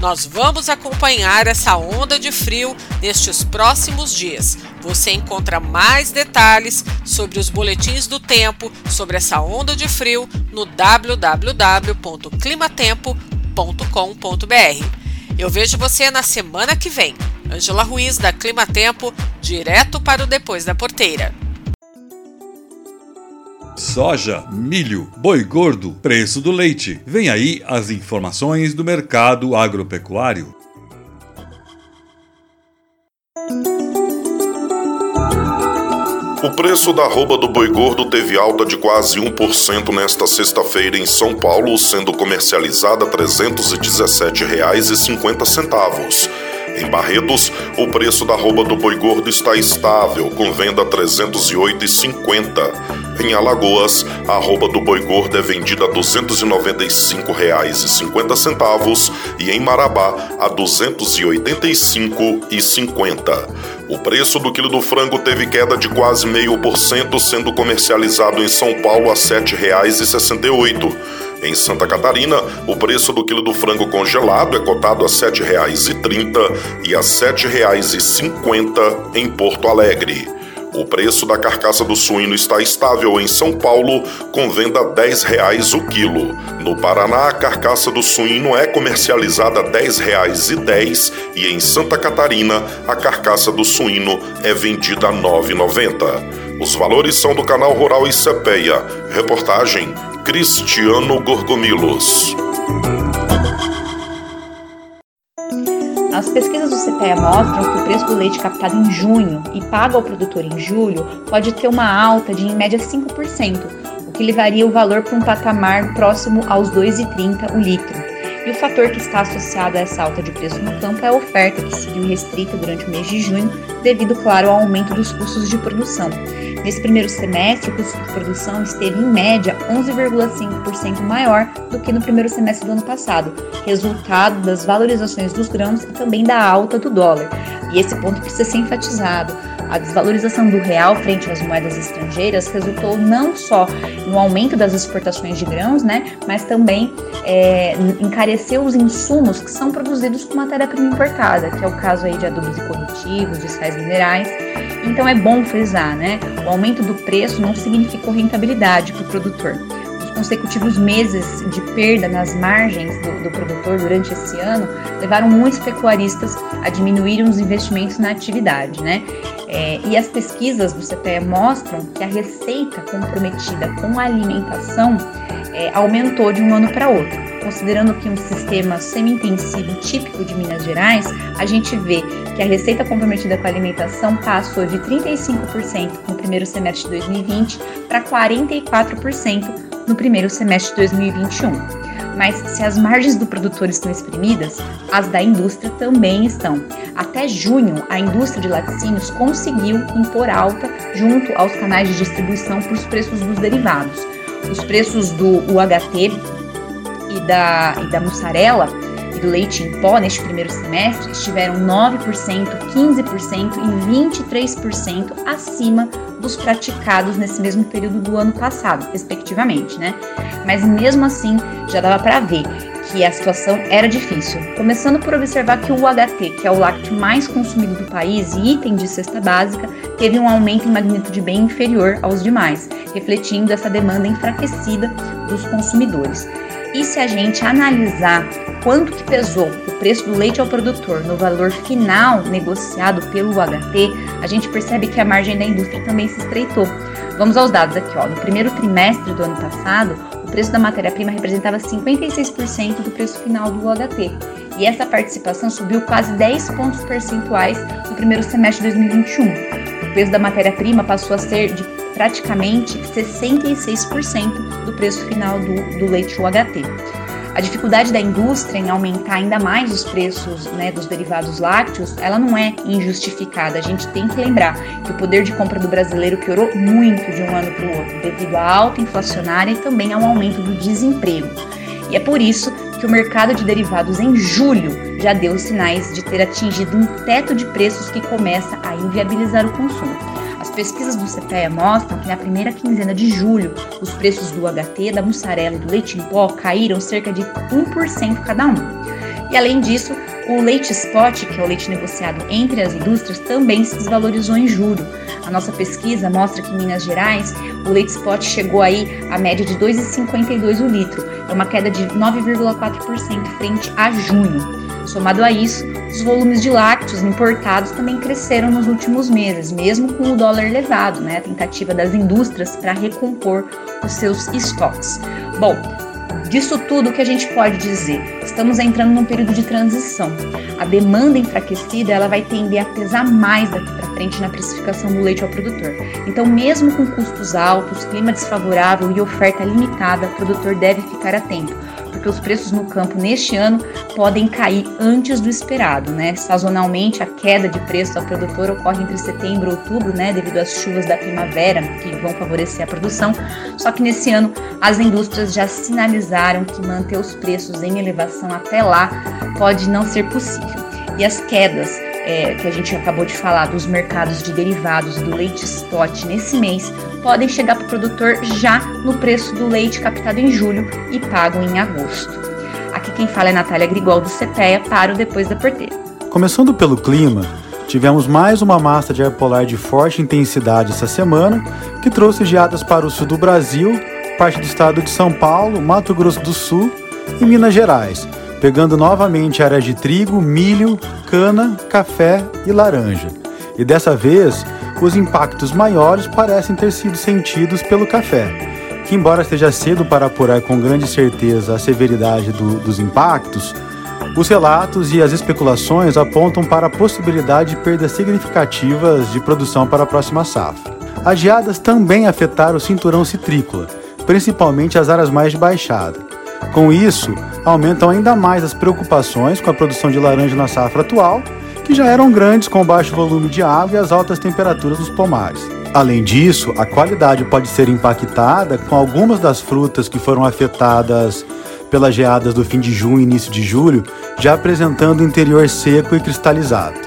Nós vamos acompanhar essa onda de frio nestes próximos dias. Você encontra mais detalhes sobre os boletins do tempo sobre essa onda de frio no www.climatempo.com.br. Eu vejo você na semana que vem. Angela Ruiz da Clima Tempo, direto para o Depois da Porteira.
Soja, milho, boi gordo, preço do leite. Vem aí as informações do mercado agropecuário.
O preço da arroba do boi gordo teve alta de quase 1% nesta sexta-feira em São Paulo, sendo comercializada R$ 317,50. Em Barretos, o preço da arroba do boi gordo está estável, com venda R$ 308,50. Em Alagoas, a arroba do boi gordo é vendida a R$ 295,50 e em Marabá a R$ 285,50. O preço do quilo do frango teve queda de quase meio por cento, sendo comercializado em São Paulo a R$ 7,68. Em Santa Catarina, o preço do quilo do frango congelado é cotado a R$ 7,30 e a R$ 7,50 em Porto Alegre. O preço da carcaça do suíno está estável em São Paulo, com venda R$ 10,00 o quilo. No Paraná, a carcaça do suíno é comercializada R$ 10,10 e em Santa Catarina, a carcaça do suíno é vendida R$ 9,90. Os valores são do canal Rural e Cepeia. Reportagem Cristiano Gorgomilos.
As pesquisas do CPEA mostram que o preço do leite captado em junho e pago ao produtor em julho pode ter uma alta de em média 5%, o que levaria o valor para um patamar próximo aos R$ 2,30 o litro. E o fator que está associado a essa alta de preço no campo é a oferta, que seguiu restrita durante o mês de junho, devido, claro, ao aumento dos custos de produção. Nesse primeiro semestre, o custo de produção esteve, em média, 11,5% maior do que no primeiro semestre do ano passado, resultado das valorizações dos grãos e também da alta do dólar. E esse ponto precisa ser enfatizado. A desvalorização do real frente às moedas estrangeiras resultou não só no aumento das exportações de grãos, né, mas também é, encareceu os insumos que são produzidos com matéria-prima importada, que é o caso aí de adubos e corretivos, de sais minerais. Então é bom frisar, né? O aumento do preço não significou rentabilidade para o produtor consecutivos meses de perda nas margens do, do, produtor durante esse ano levaram muitos pecuaristas a diminuírem os investimentos na atividade, né? É, e as pesquisas do CPE mostram que a receita comprometida com a alimentação é, aumentou de um ano para outro. Considerando que um sistema semi-intensivo típico de Minas Gerais, a gente vê que a receita comprometida com a alimentação passou de 35% no primeiro semestre de 2020 para 44% no primeiro semestre de 2021. Mas se as margens do produtor estão exprimidas, as da indústria também estão. Até junho, a indústria de laticínios conseguiu impor alta junto aos canais de distribuição para os preços dos derivados. Os preços do UHT e da, e da mussarela e do leite em pó neste primeiro semestre estiveram 9%, 15% e 23% acima dos praticados nesse mesmo período do ano passado, respectivamente, né? Mas mesmo assim, já dava para ver que a situação era difícil. Começando por observar que o UHT, que é o lácteo mais consumido do país e item de cesta básica, teve um aumento em magnitude bem inferior aos demais, refletindo essa demanda enfraquecida dos consumidores. E se a gente analisar quanto que pesou o preço do leite ao produtor no valor final negociado pelo UHT, a gente percebe que a margem da indústria também se estreitou. Vamos aos dados aqui, ó. No primeiro trimestre do ano passado, o preço da matéria-prima representava 56% do preço final do UHT. E essa participação subiu quase 10 pontos percentuais no primeiro semestre de 2021. O preço da matéria-prima passou a ser de praticamente 66% do preço final do, do leite UHT. A dificuldade da indústria em aumentar ainda mais os preços né, dos derivados lácteos, ela não é injustificada. A gente tem que lembrar que o poder de compra do brasileiro piorou muito de um ano para o outro, devido à alta inflacionária e também ao aumento do desemprego. E é por isso que o mercado de derivados em julho já deu sinais de ter atingido um teto de preços que começa a inviabilizar o consumo. As pesquisas do CPEA mostram que na primeira quinzena de julho, os preços do HT, da mussarela e do leite em pó caíram cerca de 1% cada um. E além disso, o leite spot, que é o leite negociado entre as indústrias, também se desvalorizou em julho. A nossa pesquisa mostra que em Minas Gerais, o leite spot chegou aí à média de 2,52 o litro, é uma queda de 9,4% frente a junho. Somado a isso, os volumes de lácteos importados também cresceram nos últimos meses, mesmo com o dólar elevado, né? A tentativa das indústrias para recompor os seus estoques. Bom, Disso tudo, o que a gente pode dizer? Estamos entrando num período de transição. A demanda enfraquecida ela vai tender a pesar mais daqui para frente na precificação do leite ao produtor. Então, mesmo com custos altos, clima desfavorável e oferta limitada, o produtor deve ficar atento porque os preços no campo neste ano podem cair antes do esperado, né? Sazonalmente, a queda de preço ao produtor ocorre entre setembro e outubro, né, devido às chuvas da primavera que vão favorecer a produção. Só que nesse ano as indústrias já sinalizaram que manter os preços em elevação até lá pode não ser possível. E as quedas é, que a gente acabou de falar dos mercados de derivados do leite spot nesse mês podem chegar para o produtor já no preço do leite captado em julho e pago em agosto. Aqui quem fala é Natália Grigol do CPEA para o Depois da Porteira.
Começando pelo clima, tivemos mais uma massa de ar polar de forte intensidade essa semana, que trouxe geadas para o sul do Brasil, parte do estado de São Paulo, Mato Grosso do Sul e Minas Gerais, pegando novamente áreas de trigo, milho, cana, café e laranja. E dessa vez, os impactos maiores parecem ter sido sentidos pelo café, que, embora esteja cedo para apurar com grande certeza a severidade do, dos impactos, os relatos e as especulações apontam para a possibilidade de perdas significativas de produção para a próxima safra. As geadas também afetaram o cinturão citrícola, principalmente as áreas mais de baixada. Com isso, aumentam ainda mais as preocupações com a produção de laranja na safra atual, que já eram grandes com o baixo volume de água e as altas temperaturas dos pomares. Além disso, a qualidade pode ser impactada com algumas das frutas que foram afetadas pelas geadas do fim de junho e início de julho, já apresentando interior seco e cristalizado.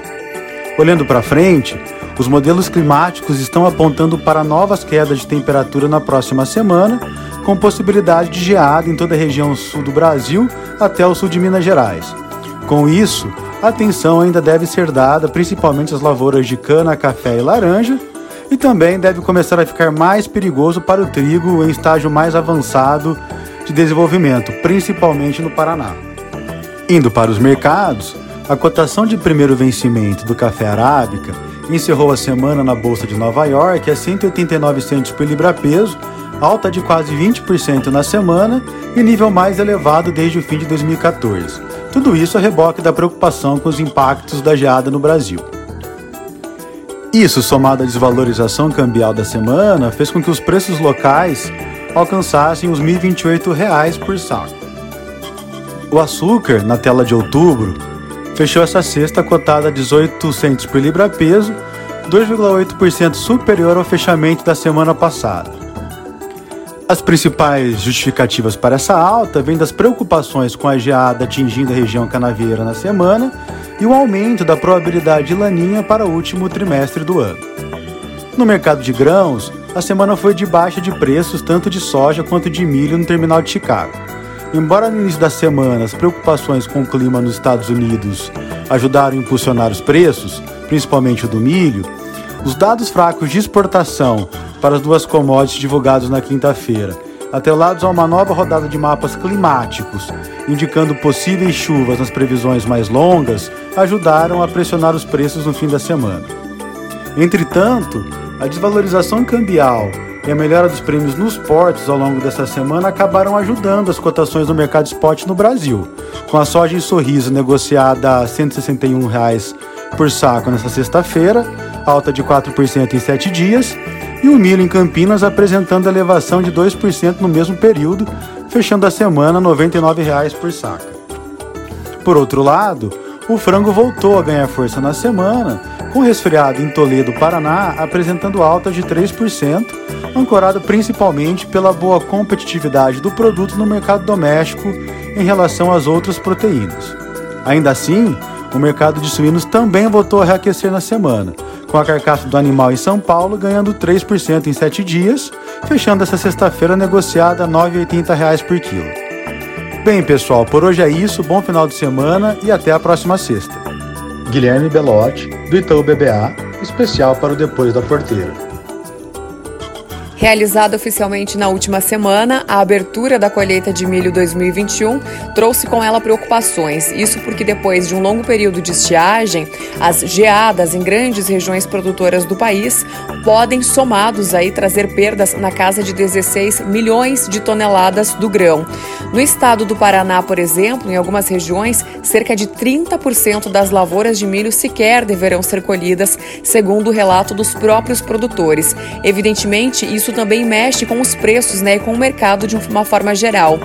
Olhando para frente, os modelos climáticos estão apontando para novas quedas de temperatura na próxima semana, com possibilidade de geada em toda a região sul do Brasil até o sul de Minas Gerais. Com isso, atenção ainda deve ser dada principalmente às lavouras de cana, café e laranja, e também deve começar a ficar mais perigoso para o trigo em estágio mais avançado de desenvolvimento, principalmente no Paraná. Indo para os mercados, a cotação de primeiro vencimento do café arábica encerrou a semana na Bolsa de Nova York a 189 centos por libra-peso, alta de quase 20% na semana e nível mais elevado desde o fim de 2014. Tudo isso a reboque da preocupação com os impactos da geada no Brasil. Isso, somado à desvalorização cambial da semana, fez com que os preços locais alcançassem os R$ 1.028 por saco. O açúcar, na tela de outubro, fechou essa sexta cotada a 18 centos por libra-peso, 2,8% superior ao fechamento da semana passada. As principais justificativas para essa alta vêm das preocupações com a geada atingindo a região canavieira na semana e o aumento da probabilidade de laninha para o último trimestre do ano. No mercado de grãos, a semana foi de baixa de preços tanto de soja quanto de milho no terminal de Chicago. Embora no início da semana as preocupações com o clima nos Estados Unidos ajudaram a impulsionar os preços, principalmente o do milho, os dados fracos de exportação para as duas commodities divulgados na quinta-feira, atrelados a uma nova rodada de mapas climáticos, indicando possíveis chuvas nas previsões mais longas, ajudaram a pressionar os preços no fim da semana. Entretanto, a desvalorização cambial e a melhora dos prêmios nos portos ao longo dessa semana acabaram ajudando as cotações no mercado spot no Brasil, com a soja em sorriso negociada a 161 reais por saco nesta sexta-feira, alta de 4% em 7 dias, e o milho em Campinas apresentando elevação de 2% no mesmo período, fechando a semana 99 reais por saca. Por outro lado, o frango voltou a ganhar força na semana, com resfriado em Toledo, Paraná, apresentando alta de 3%, ancorado principalmente pela boa competitividade do produto no mercado doméstico em relação às outras proteínas. Ainda assim, o mercado de suínos também voltou a reaquecer na semana, com a carcaça do animal em São Paulo ganhando 3% em 7 dias, fechando essa sexta-feira negociada a R$ 9,80 por quilo. Bem, pessoal, por hoje é isso, bom final de semana e até a próxima sexta.
Guilherme Belotti, do Itaú BBA, especial para o Depois da Porteira.
Realizada oficialmente na última semana, a abertura da colheita de milho 2021 trouxe com ela preocupações. Isso porque depois de um longo período de estiagem, as geadas em grandes regiões produtoras do país podem somados aí trazer perdas na casa de 16 milhões de toneladas do grão. No estado do Paraná, por exemplo, em algumas regiões, cerca de 30% das lavouras de milho sequer deverão ser colhidas, segundo o relato dos próprios produtores. Evidentemente, isso também mexe com os preços né, e com o mercado de uma forma geral.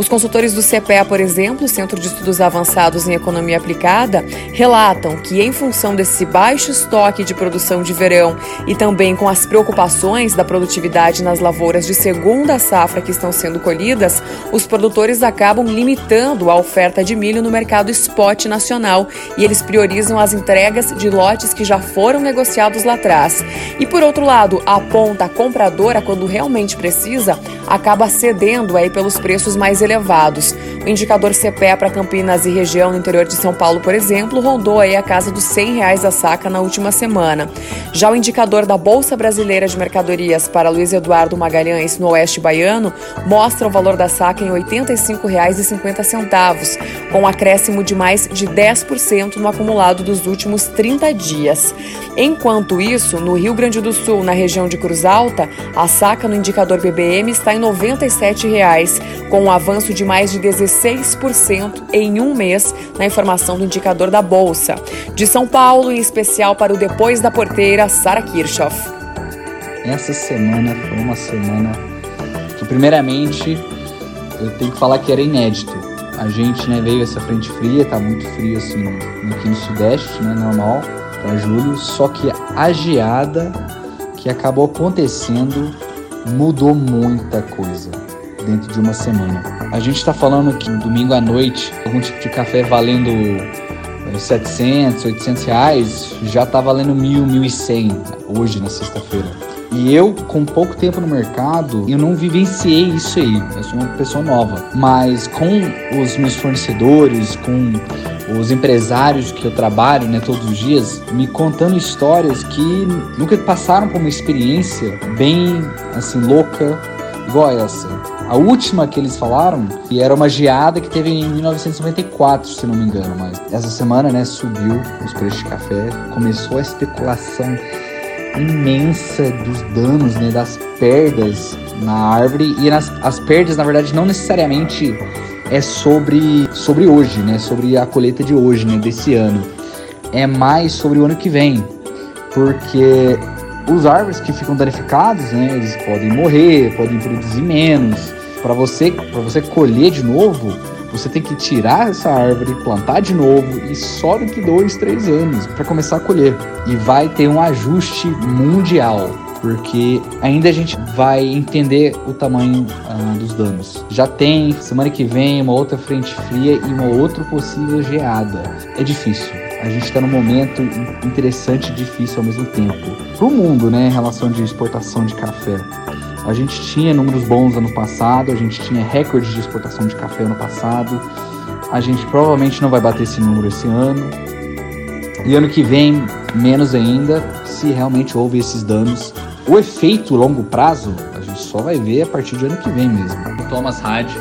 Os consultores do CPEA, por exemplo, Centro de Estudos Avançados em Economia Aplicada, relatam que, em função desse baixo estoque de produção de verão e também com as preocupações da produtividade nas lavouras de segunda safra que estão sendo colhidas, os produtores acabam limitando a oferta de milho no mercado spot nacional e eles priorizam as entregas de lotes que já foram negociados lá atrás. E por outro lado, a ponta quando realmente precisa, acaba cedendo aí pelos preços mais elevados. O indicador CPE para Campinas e região no interior de São Paulo, por exemplo, rondou aí a casa dos 100 reais a saca na última semana. Já o indicador da Bolsa Brasileira de Mercadorias para Luiz Eduardo Magalhães, no Oeste Baiano, mostra o valor da saca em R$ 85,50, com um acréscimo de mais de 10% no acumulado dos últimos 30 dias. Enquanto isso, no Rio Grande do Sul, na região de Cruz Alta, a saca no indicador BBM está em 97 reais, com um avanço de mais de 16% em um mês na informação do indicador da Bolsa. De São Paulo, em especial para o Depois da Porteira, Sara Kirchhoff.
Essa semana foi uma semana que, primeiramente, eu tenho que falar que era inédito. A gente né, veio essa frente fria, tá muito frio assim aqui no Sudeste, né, normal, para julho, só que a geada que acabou acontecendo mudou muita coisa dentro de uma semana. A gente está falando que domingo à noite, algum tipo de café valendo 700, eh, 800 reais, já está valendo 1.000, 1.100 hoje, na sexta-feira. E eu, com pouco tempo no mercado, eu não vivenciei isso aí. Eu sou uma pessoa nova. Mas com os meus fornecedores, com os empresários que eu trabalho né, todos os dias, me contando histórias que nunca passaram por uma experiência bem assim louca igual essa. A última que eles falaram, que era uma geada que teve em 1994, se não me engano, mas essa semana, né, subiu os preços de café, começou a especulação imensa dos danos, né, das perdas na árvore e nas, as perdas, na verdade, não necessariamente é sobre sobre hoje, né, sobre a colheita de hoje, né, desse ano. É mais sobre o ano que vem, porque os árvores que ficam danificados, né, eles podem morrer, podem produzir menos. Para você, para você colher de novo, você tem que tirar essa árvore, plantar de novo e só daqui dois, três anos para começar a colher. E vai ter um ajuste mundial, porque ainda a gente vai entender o tamanho uh, dos danos. Já tem semana que vem uma outra frente fria e uma outra possível geada. É difícil a gente está num momento interessante e difícil ao mesmo tempo. Para o mundo, né, em relação de exportação de café. A gente tinha números bons ano passado, a gente tinha recorde de exportação de café ano passado. A gente provavelmente não vai bater esse número esse ano. E ano que vem, menos ainda, se realmente houve esses danos. O efeito longo prazo, a gente só vai ver a partir de ano que vem mesmo. Thomas Hyde,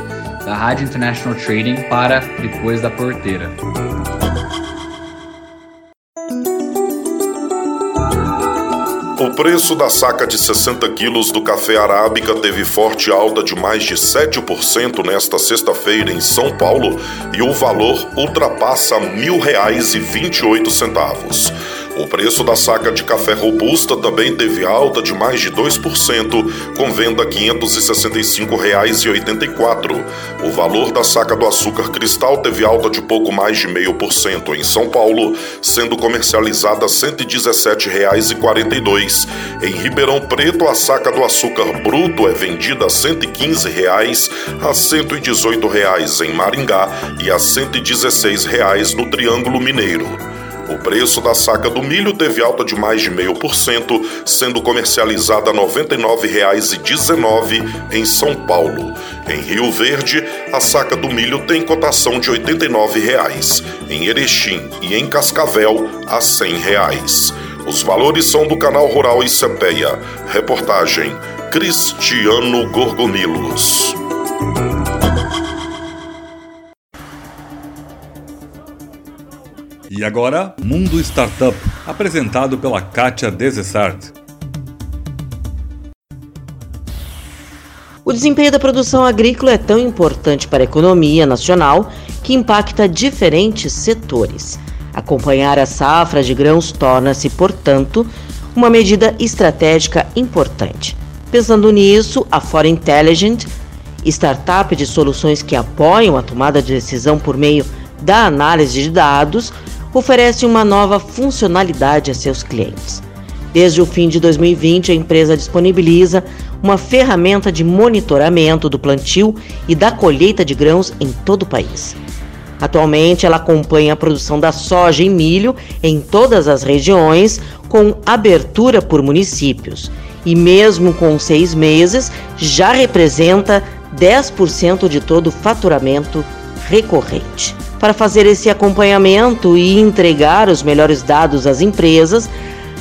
da Hyde International Trading, para depois da porteira.
O preço da saca de 60 quilos do café arábica teve forte alta de mais de 7% nesta sexta-feira em São Paulo e o valor ultrapassa R$ 1.028. O preço da saca de café robusta também teve alta de mais de 2%, com venda R$ 565,84. O valor da saca do açúcar cristal teve alta de pouco mais de 0,5% em São Paulo, sendo comercializada R$ 117,42. Em Ribeirão Preto, a saca do açúcar bruto é vendida a 115 reais, a 118 reais em Maringá e a 116 reais no Triângulo Mineiro. O preço da saca do milho teve alta de mais de 0,5%, sendo comercializada R$ 99,19 em São Paulo. Em Rio Verde, a saca do milho tem cotação de 89 reais. Em Erechim e em Cascavel, a 100 reais. Os valores são do canal Rural e Cepeia. Reportagem Cristiano Gorgonilos.
E agora, Mundo Startup, apresentado pela Kátia Desessart.
O desempenho da produção agrícola é tão importante para a economia nacional que impacta diferentes setores. Acompanhar a safra de grãos torna-se, portanto, uma medida estratégica importante. Pensando nisso, a Fora Intelligent, startup de soluções que apoiam a tomada de decisão por meio da análise de dados, oferece uma nova funcionalidade a seus clientes. Desde o fim de 2020, a empresa disponibiliza uma ferramenta de monitoramento do plantio e da colheita de grãos em todo o país. Atualmente, ela acompanha a produção da soja e milho em todas as regiões, com abertura por municípios. E mesmo com seis meses, já representa 10% de todo o faturamento recorrente. Para fazer esse acompanhamento e entregar os melhores dados às empresas,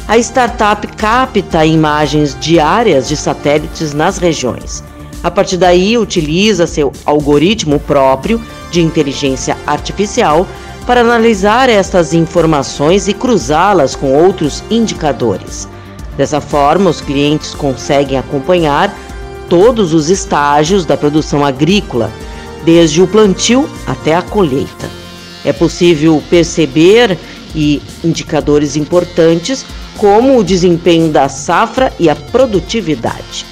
a startup capta imagens diárias de satélites nas regiões. A partir daí, utiliza seu algoritmo próprio de inteligência artificial para analisar estas informações e cruzá-las com outros indicadores. Dessa forma, os clientes conseguem acompanhar todos os estágios da produção agrícola, desde o plantio até a colheita. É possível perceber e indicadores importantes como o desempenho da safra e a produtividade.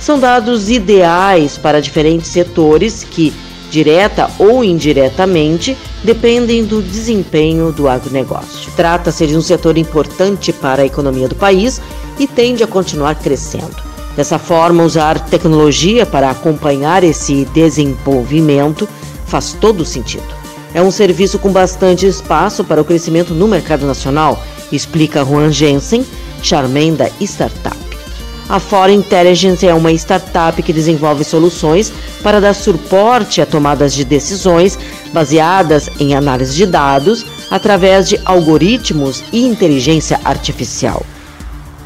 São dados ideais para diferentes setores que, direta ou indiretamente, dependem do desempenho do agronegócio. Trata-se de um setor importante para a economia do país e tende a continuar crescendo. Dessa forma, usar tecnologia para acompanhar esse desenvolvimento faz todo sentido. É um serviço com bastante espaço para o crescimento no mercado nacional, explica Juan Jensen, Charmaine da Startup. A Fora Intelligence é uma startup que desenvolve soluções para dar suporte a tomadas de decisões baseadas em análise de dados através de algoritmos e inteligência artificial.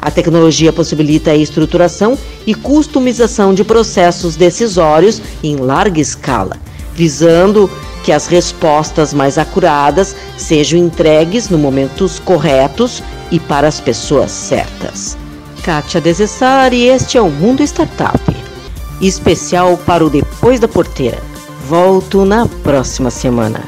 A tecnologia possibilita a estruturação e customização de processos decisórios em larga escala, visando que as respostas mais acuradas sejam entregues nos momentos corretos e para as pessoas certas. Kátia Desessar e este é o Mundo Startup, especial para o Depois da Porteira. Volto na próxima semana.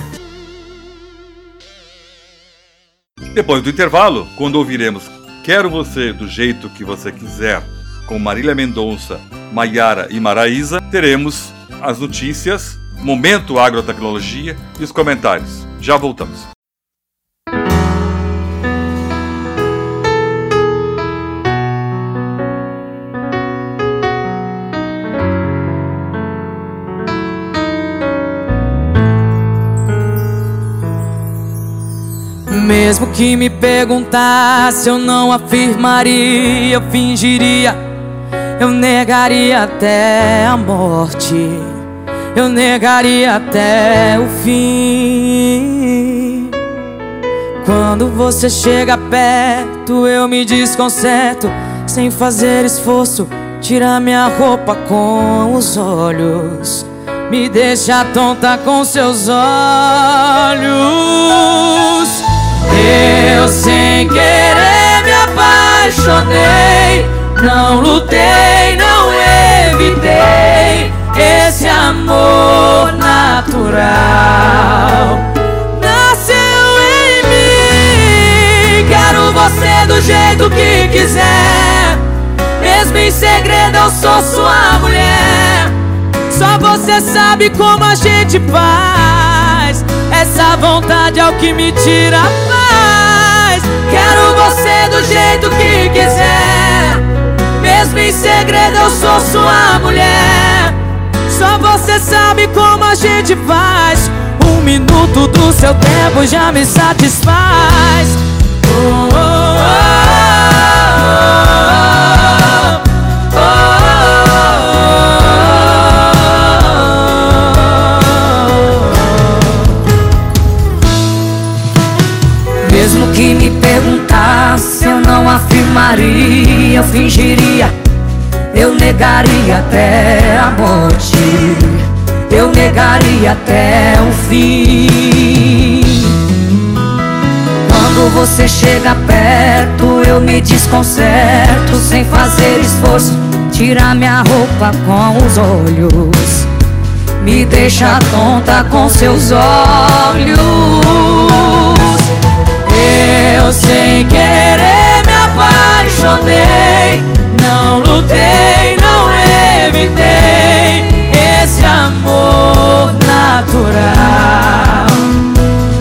Depois do intervalo, quando ouviremos Quero Você do Jeito Que Você Quiser, com Marília Mendonça, Maiara e Maraísa, teremos as notícias, Momento Agrotecnologia e os comentários. Já voltamos.
Mesmo que me perguntasse, eu não afirmaria, eu fingiria. eu negaria até a morte, eu negaria até o fim. Quando você chega perto, eu me desconcerto, sem fazer esforço, tira minha roupa com os olhos. Me deixa tonta com seus olhos. Eu sem querer me apaixonei. Não lutei, não evitei esse amor natural. Nasceu em mim. Quero você do jeito que quiser. Mesmo em segredo, eu sou sua mulher. Só você sabe como a gente faz. Essa vontade é o que me tira a paz. Quero você do jeito que quiser. Mesmo em segredo, eu sou sua mulher. Só você sabe como a gente faz. Um minuto do seu tempo já me satisfaz. Oh, oh, oh, afirmaria, eu fingiria, eu negaria até a morte, eu negaria até o fim. Quando você chega perto, eu me desconcerto, sem fazer esforço, tira minha roupa com os olhos, me deixa tonta com seus olhos. Eu sem querer apaixonei Não lutei, não evitei Esse amor natural.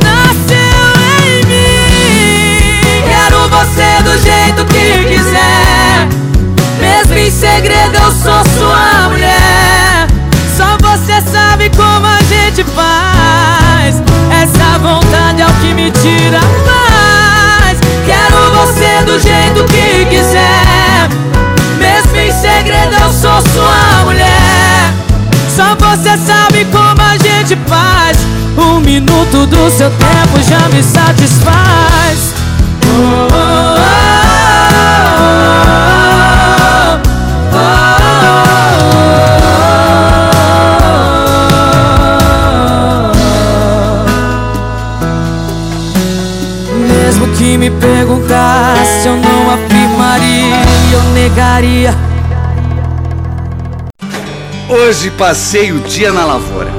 Nasceu em mim Quero você do jeito que quiser. Mesmo em segredo eu sou sua mulher. Só você sabe como a gente faz. Essa vontade é o que me tira paz Quero você do jeito que quiser. Mesmo em segredo eu sou sua mulher. Só você sabe como a gente faz. Um minuto do seu tempo já me satisfaz. Oh, oh, oh, me perguntasse, eu não afirmaria, eu negaria.
Hoje passei o dia na lavoura.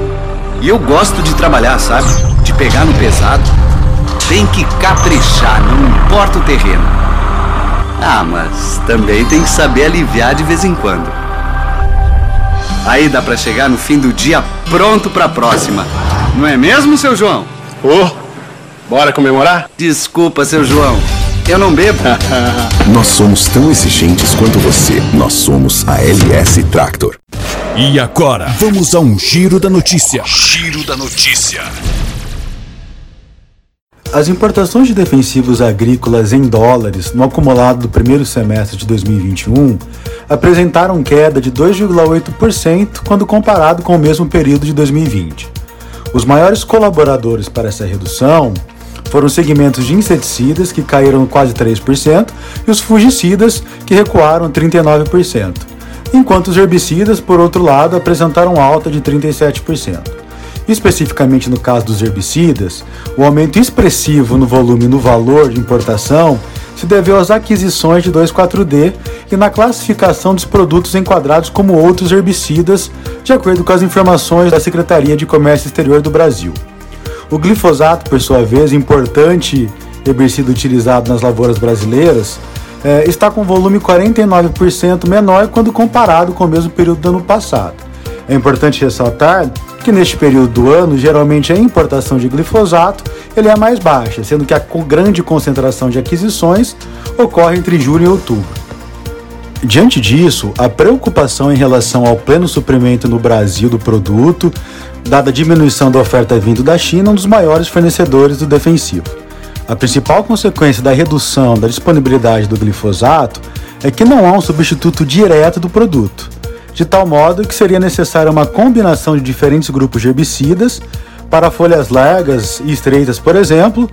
E eu gosto de trabalhar, sabe? De pegar no pesado. Tem que caprichar, não importa o terreno. Ah, mas também tem que saber aliviar de vez em quando. Aí dá pra chegar no fim do dia pronto pra próxima. Não é mesmo, seu João?
Ô, bora comemorar?
Desculpa, seu João. Eu não bebo.
Nós somos tão exigentes quanto você. Nós somos a LS Tractor.
E agora, vamos a um giro da notícia. Giro da notícia.
As importações de defensivos agrícolas em dólares no acumulado do primeiro semestre de 2021 apresentaram queda de 2,8% quando comparado com o mesmo período de 2020. Os maiores colaboradores para essa redução foram os segmentos de inseticidas, que caíram quase 3%, e os fungicidas, que recuaram 39%, enquanto os herbicidas, por outro lado, apresentaram alta de 37%. Especificamente no caso dos herbicidas, o aumento expressivo no volume e no valor de importação se deveu às aquisições de 2,4-D e na classificação dos produtos enquadrados como outros herbicidas, de acordo com as informações da Secretaria de Comércio Exterior do Brasil. O glifosato, por sua vez, importante herbicida utilizado nas lavouras brasileiras, eh, está com volume 49% menor quando comparado com o mesmo período do ano passado. É importante ressaltar que neste período do ano, geralmente a importação de glifosato ele é mais baixa, sendo que a grande concentração de aquisições ocorre entre julho e outubro. Diante disso, a preocupação em relação ao pleno suprimento no Brasil do produto, dada a diminuição da oferta vindo da China, um dos maiores fornecedores do defensivo. A principal consequência da redução da disponibilidade do glifosato é que não há um substituto direto do produto, de tal modo que seria necessária uma combinação de diferentes grupos de herbicidas para folhas largas e estreitas, por exemplo,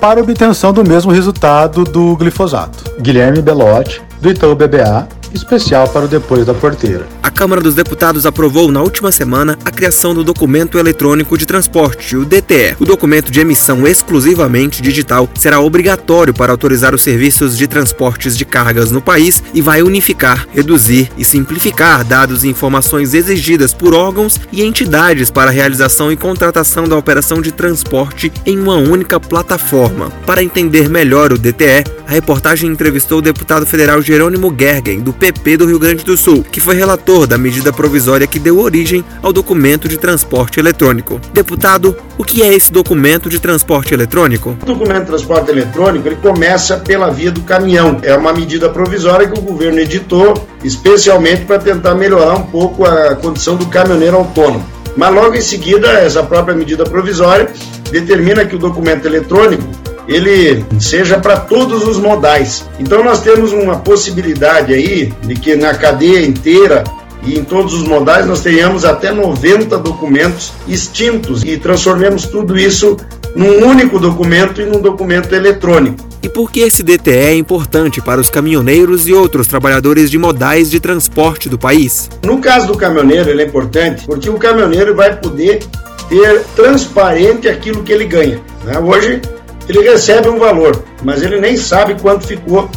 para obtenção do mesmo resultado do glifosato.
Guilherme Belotti, do Itaú BBA, especial para o Depois da Porteira.
A Câmara dos Deputados aprovou na última semana a criação do Documento Eletrônico de Transporte, o DTE. O documento de emissão exclusivamente digital será obrigatório para autorizar os serviços de transportes de cargas no país e vai unificar, reduzir e simplificar dados e informações exigidas por órgãos e entidades para a realização e contratação da operação de transporte em uma única plataforma. Para entender melhor o DTE, a reportagem entrevistou o deputado federal Jerônimo Gergen, do PP do Rio Grande do Sul, que foi relator da medida provisória que deu origem ao documento de transporte eletrônico. Deputado, o que é esse documento de transporte eletrônico?
O documento de transporte eletrônico ele começa pela via do caminhão. É uma medida provisória que o governo editou especialmente para tentar melhorar um pouco a condição do caminhoneiro autônomo. Mas logo em seguida, essa própria medida provisória determina que o documento eletrônico ele seja para todos os modais. Então nós temos uma possibilidade aí de que na cadeia inteira e em todos os modais nós tenhamos até 90 documentos extintos e transformemos tudo isso num único documento e num documento eletrônico.
E por que esse DTE é importante para os caminhoneiros e outros trabalhadores de modais de transporte do país?
No caso do caminhoneiro, ele é importante porque o caminhoneiro vai poder ter transparente aquilo que ele ganha. Né? Hoje, ele recebe um valor, mas ele nem sabe quanto ficou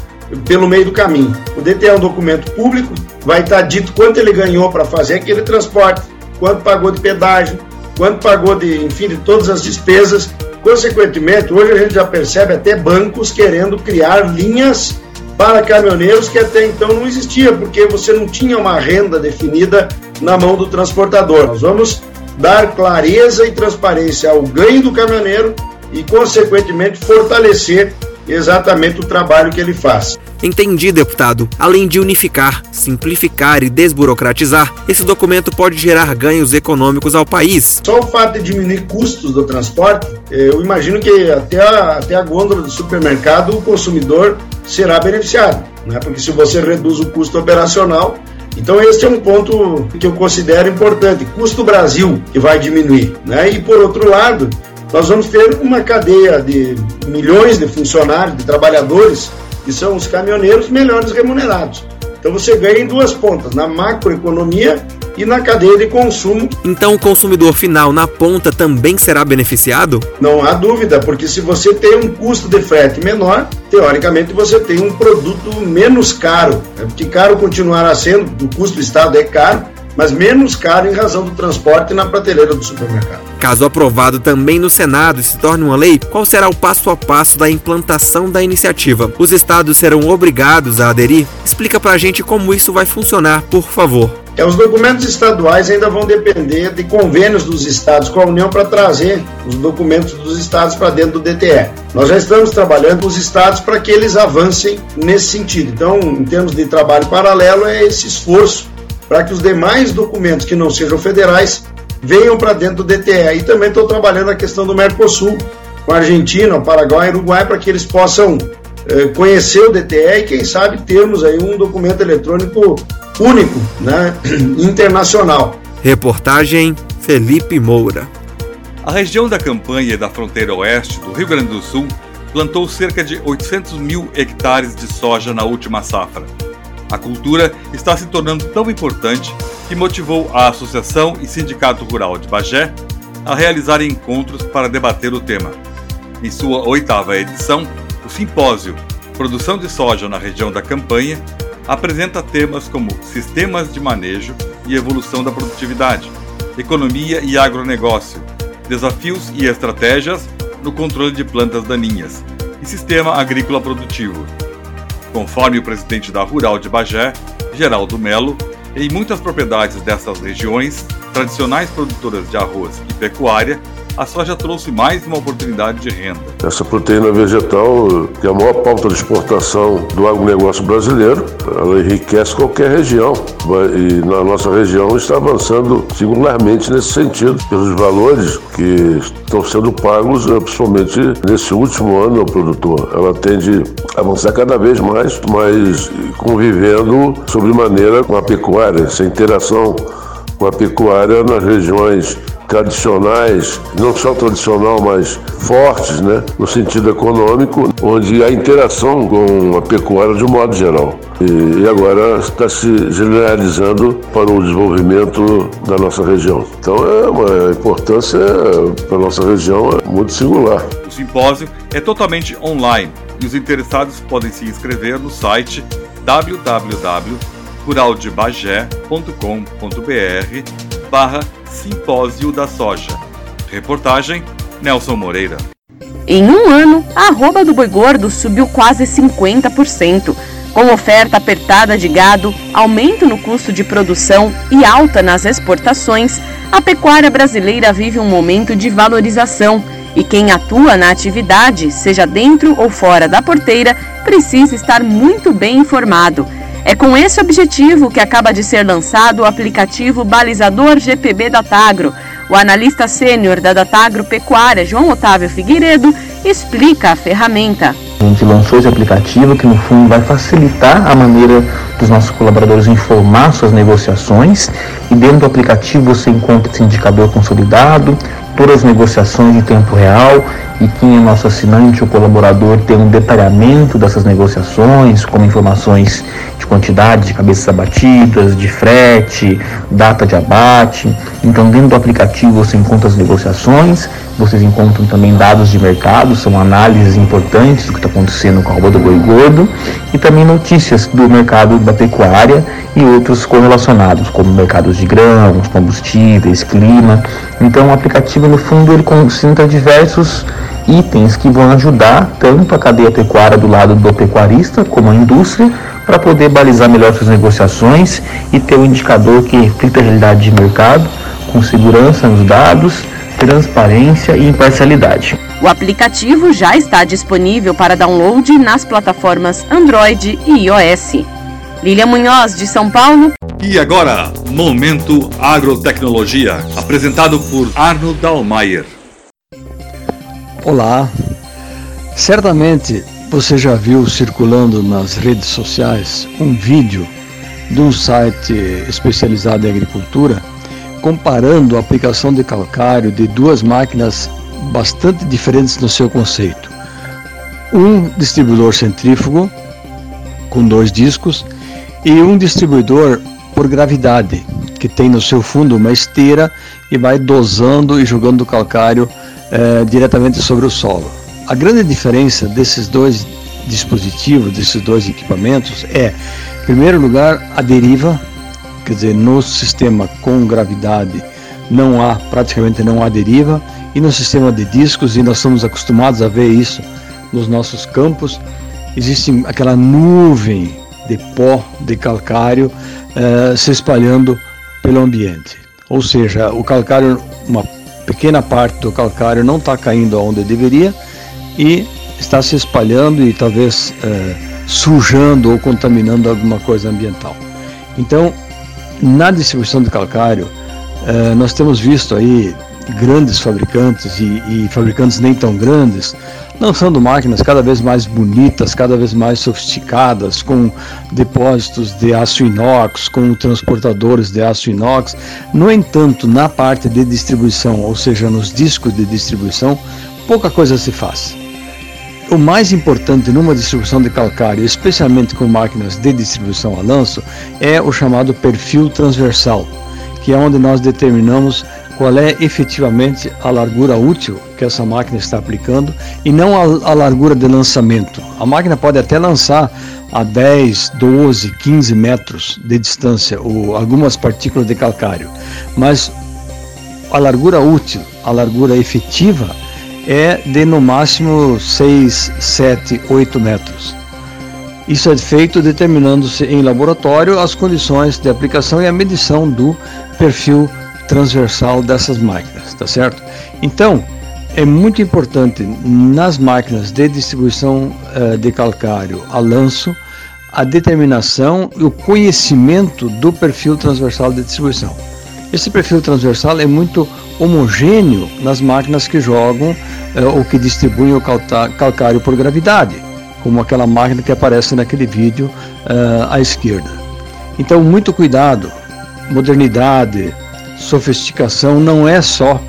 pelo meio do caminho. O DT é um documento público, vai estar dito quanto ele ganhou para fazer aquele transporte, quanto pagou de pedágio, quanto pagou de, enfim, de todas as despesas. Consequentemente, hoje a gente já percebe até bancos querendo criar linhas para caminhoneiros que até então não existia, porque você não tinha uma renda definida na mão do transportador. Nós vamos dar clareza e transparência ao ganho do caminhoneiro e, consequentemente, fortalecer exatamente o trabalho que ele faz.
Entendi, deputado. Além de unificar, simplificar e desburocratizar, esse documento pode gerar ganhos econômicos ao país.
Só o fato de diminuir custos do transporte, eh, eu imagino que até a, até a gôndola do supermercado o consumidor será beneficiado, né? porque se você reduz o custo operacional, então esse é um ponto que eu considero importante. Custo Brasil que vai diminuir, né? E por outro lado, nós vamos ter uma cadeia de milhões de funcionários, de trabalhadores, que são os caminhoneiros melhores remunerados. Então você ganha em duas pontas, na macroeconomia e na cadeia de consumo.
Então o consumidor final na ponta também será beneficiado?
Não há dúvida, porque se você tem um custo de frete menor, teoricamente você tem um produto menos caro. É porque caro continuará sendo, o custo do Estado é caro, mas menos caro em razão do transporte na prateleira do supermercado.
Caso aprovado também no Senado e se torne uma lei, qual será o passo a passo da implantação da iniciativa? Os estados serão obrigados a aderir? Explica pra gente como isso vai funcionar, por favor.
É, os documentos estaduais ainda vão depender de convênios dos estados com a União para trazer os documentos dos estados para dentro do DTE. Nós já estamos trabalhando com os estados para que eles avancem nesse sentido. Então, em termos de trabalho paralelo, é esse esforço para que os demais documentos que não sejam federais venham para dentro do DTE. E também estou trabalhando a questão do Mercosul, com a Argentina, o Paraguai e o Uruguai, para que eles possam eh, conhecer o DTE e, quem sabe, termos aí um documento eletrônico único, né, internacional.
Reportagem Felipe Moura.
A região da campanha e da fronteira oeste do Rio Grande do Sul plantou cerca de 800 mil hectares de soja na última safra. A cultura está se tornando tão importante que motivou a Associação e Sindicato Rural de Bagé a realizar encontros para debater o tema. Em sua oitava edição, o simpósio Produção de Soja na Região da Campanha apresenta temas como sistemas de manejo e evolução da produtividade, economia e agronegócio, desafios e estratégias no controle de plantas daninhas e sistema agrícola produtivo. Conforme o presidente da Rural de Bagé, Geraldo Melo, em muitas propriedades dessas regiões, tradicionais produtoras de arroz e pecuária, a soja trouxe mais uma oportunidade de renda.
Essa proteína vegetal, que é a maior pauta de exportação do agronegócio brasileiro, ela enriquece qualquer região. E na nossa região está avançando singularmente nesse sentido, pelos valores que estão sendo pagos, né, principalmente nesse último ano ao produtor. Ela tende a avançar cada vez mais, mas convivendo sobremaneira com a pecuária, essa interação com a pecuária nas regiões tradicionais, não só tradicional, mas fortes, né, no sentido econômico, onde a interação com a pecuária de um modo geral. E, agora está se generalizando para o desenvolvimento da nossa região. Então é uma importância para a nossa região é muito singular.
O simpósio é totalmente online e os interessados podem se inscrever no site www.ruraldebagé.com.br barra Simpósio da Soja. Reportagem Nelson Moreira.
Em um ano, a arroba do boi gordo subiu quase 50%. Com oferta apertada de gado, aumento no custo de produção e alta nas exportações, a pecuária brasileira vive um momento de valorização e quem atua na atividade, seja dentro ou fora da porteira, precisa estar muito bem informado. É com esse objetivo que acaba de ser lançado o aplicativo Balizador GPB Datagro. O analista sênior da Datagro Pecuária, João Otávio Figueiredo, explica a ferramenta.
A gente lançou esse aplicativo que no fundo vai facilitar a maneira dos nossos colaboradores informar suas negociações e dentro do aplicativo você encontra esse indicador consolidado, todas as negociações em tempo real e quem é nosso assinante ou colaborador tem um detalhamento dessas negociações, como informações de quantidade de cabeças abatidas, de frete, data de abate. Então, dentro do aplicativo você encontra as negociações, vocês encontram também dados de mercado, são análises importantes do que está acontecendo com a roupa do boi gordo e também notícias do mercado da pecuária e outros correlacionados, como mercados de grãos, combustíveis, clima. Então, o aplicativo, no fundo, ele concentra diversos itens que vão ajudar tanto a cadeia pecuária do lado do pecuarista como a indústria para poder balizar melhor suas negociações e ter um indicador que reflita a realidade de mercado com segurança nos dados, transparência e imparcialidade.
O aplicativo já está disponível para download nas plataformas Android e iOS. Lília Munhoz, de São Paulo.
E agora, Momento Agrotecnologia, apresentado por Arno Dalmayer.
Olá, certamente você já viu circulando nas redes sociais um vídeo de um site especializado em agricultura comparando a aplicação de calcário de duas máquinas bastante diferentes no seu conceito. Um distribuidor centrífugo com dois discos e um distribuidor por gravidade, que tem no seu fundo uma esteira e vai dosando e jogando calcário eh, diretamente sobre o solo. A grande diferença desses dois dispositivos, desses dois equipamentos é, em primeiro lugar, a deriva, quer dizer, no sistema com gravidade não há, praticamente não há deriva, e no sistema de discos, e nós estamos acostumados a ver isso nos nossos campos, existe aquela nuvem de pó, de calcário, eh, se espalhando pelo ambiente. Ou seja, o calcário, uma pequena parte do calcário não está caindo onde deveria e está se espalhando e talvez eh, sujando ou contaminando alguma coisa ambiental. Então, na distribuição de calcário, eh, nós temos visto aí grandes fabricantes e, e fabricantes nem tão grandes lançando máquinas cada vez mais bonitas, cada vez mais sofisticadas, com depósitos de aço inox, com transportadores de aço inox. No entanto, na parte de distribuição, ou seja, nos discos de distribuição, pouca coisa se faz. O mais importante numa distribuição de calcário, especialmente com máquinas de distribuição a lanço, é o chamado perfil transversal, que é onde nós determinamos qual é efetivamente a largura útil que essa máquina está aplicando e não a, a, largura de lançamento. A máquina pode até lançar a 10, 12, 15 metros de distância ou algumas partículas de calcário, mas a largura útil, a largura efetiva é de no máximo 6, 7, 8 metros. Isso é feito determinando-se em laboratório as condições de aplicação e a medição do perfil transversal dessas máquinas, tá certo? Então, é muito importante nas máquinas de distribuição uh, de calcário a lanço a determinação e o conhecimento do perfil transversal de distribuição. Esse perfil transversal é muito homogêneo nas máquinas que jogam uh, ou que distribuem o calcário por gravidade, como aquela máquina que aparece naquele vídeo uh, à esquerda. Então, muito cuidado, modernidade, sofisticação não é só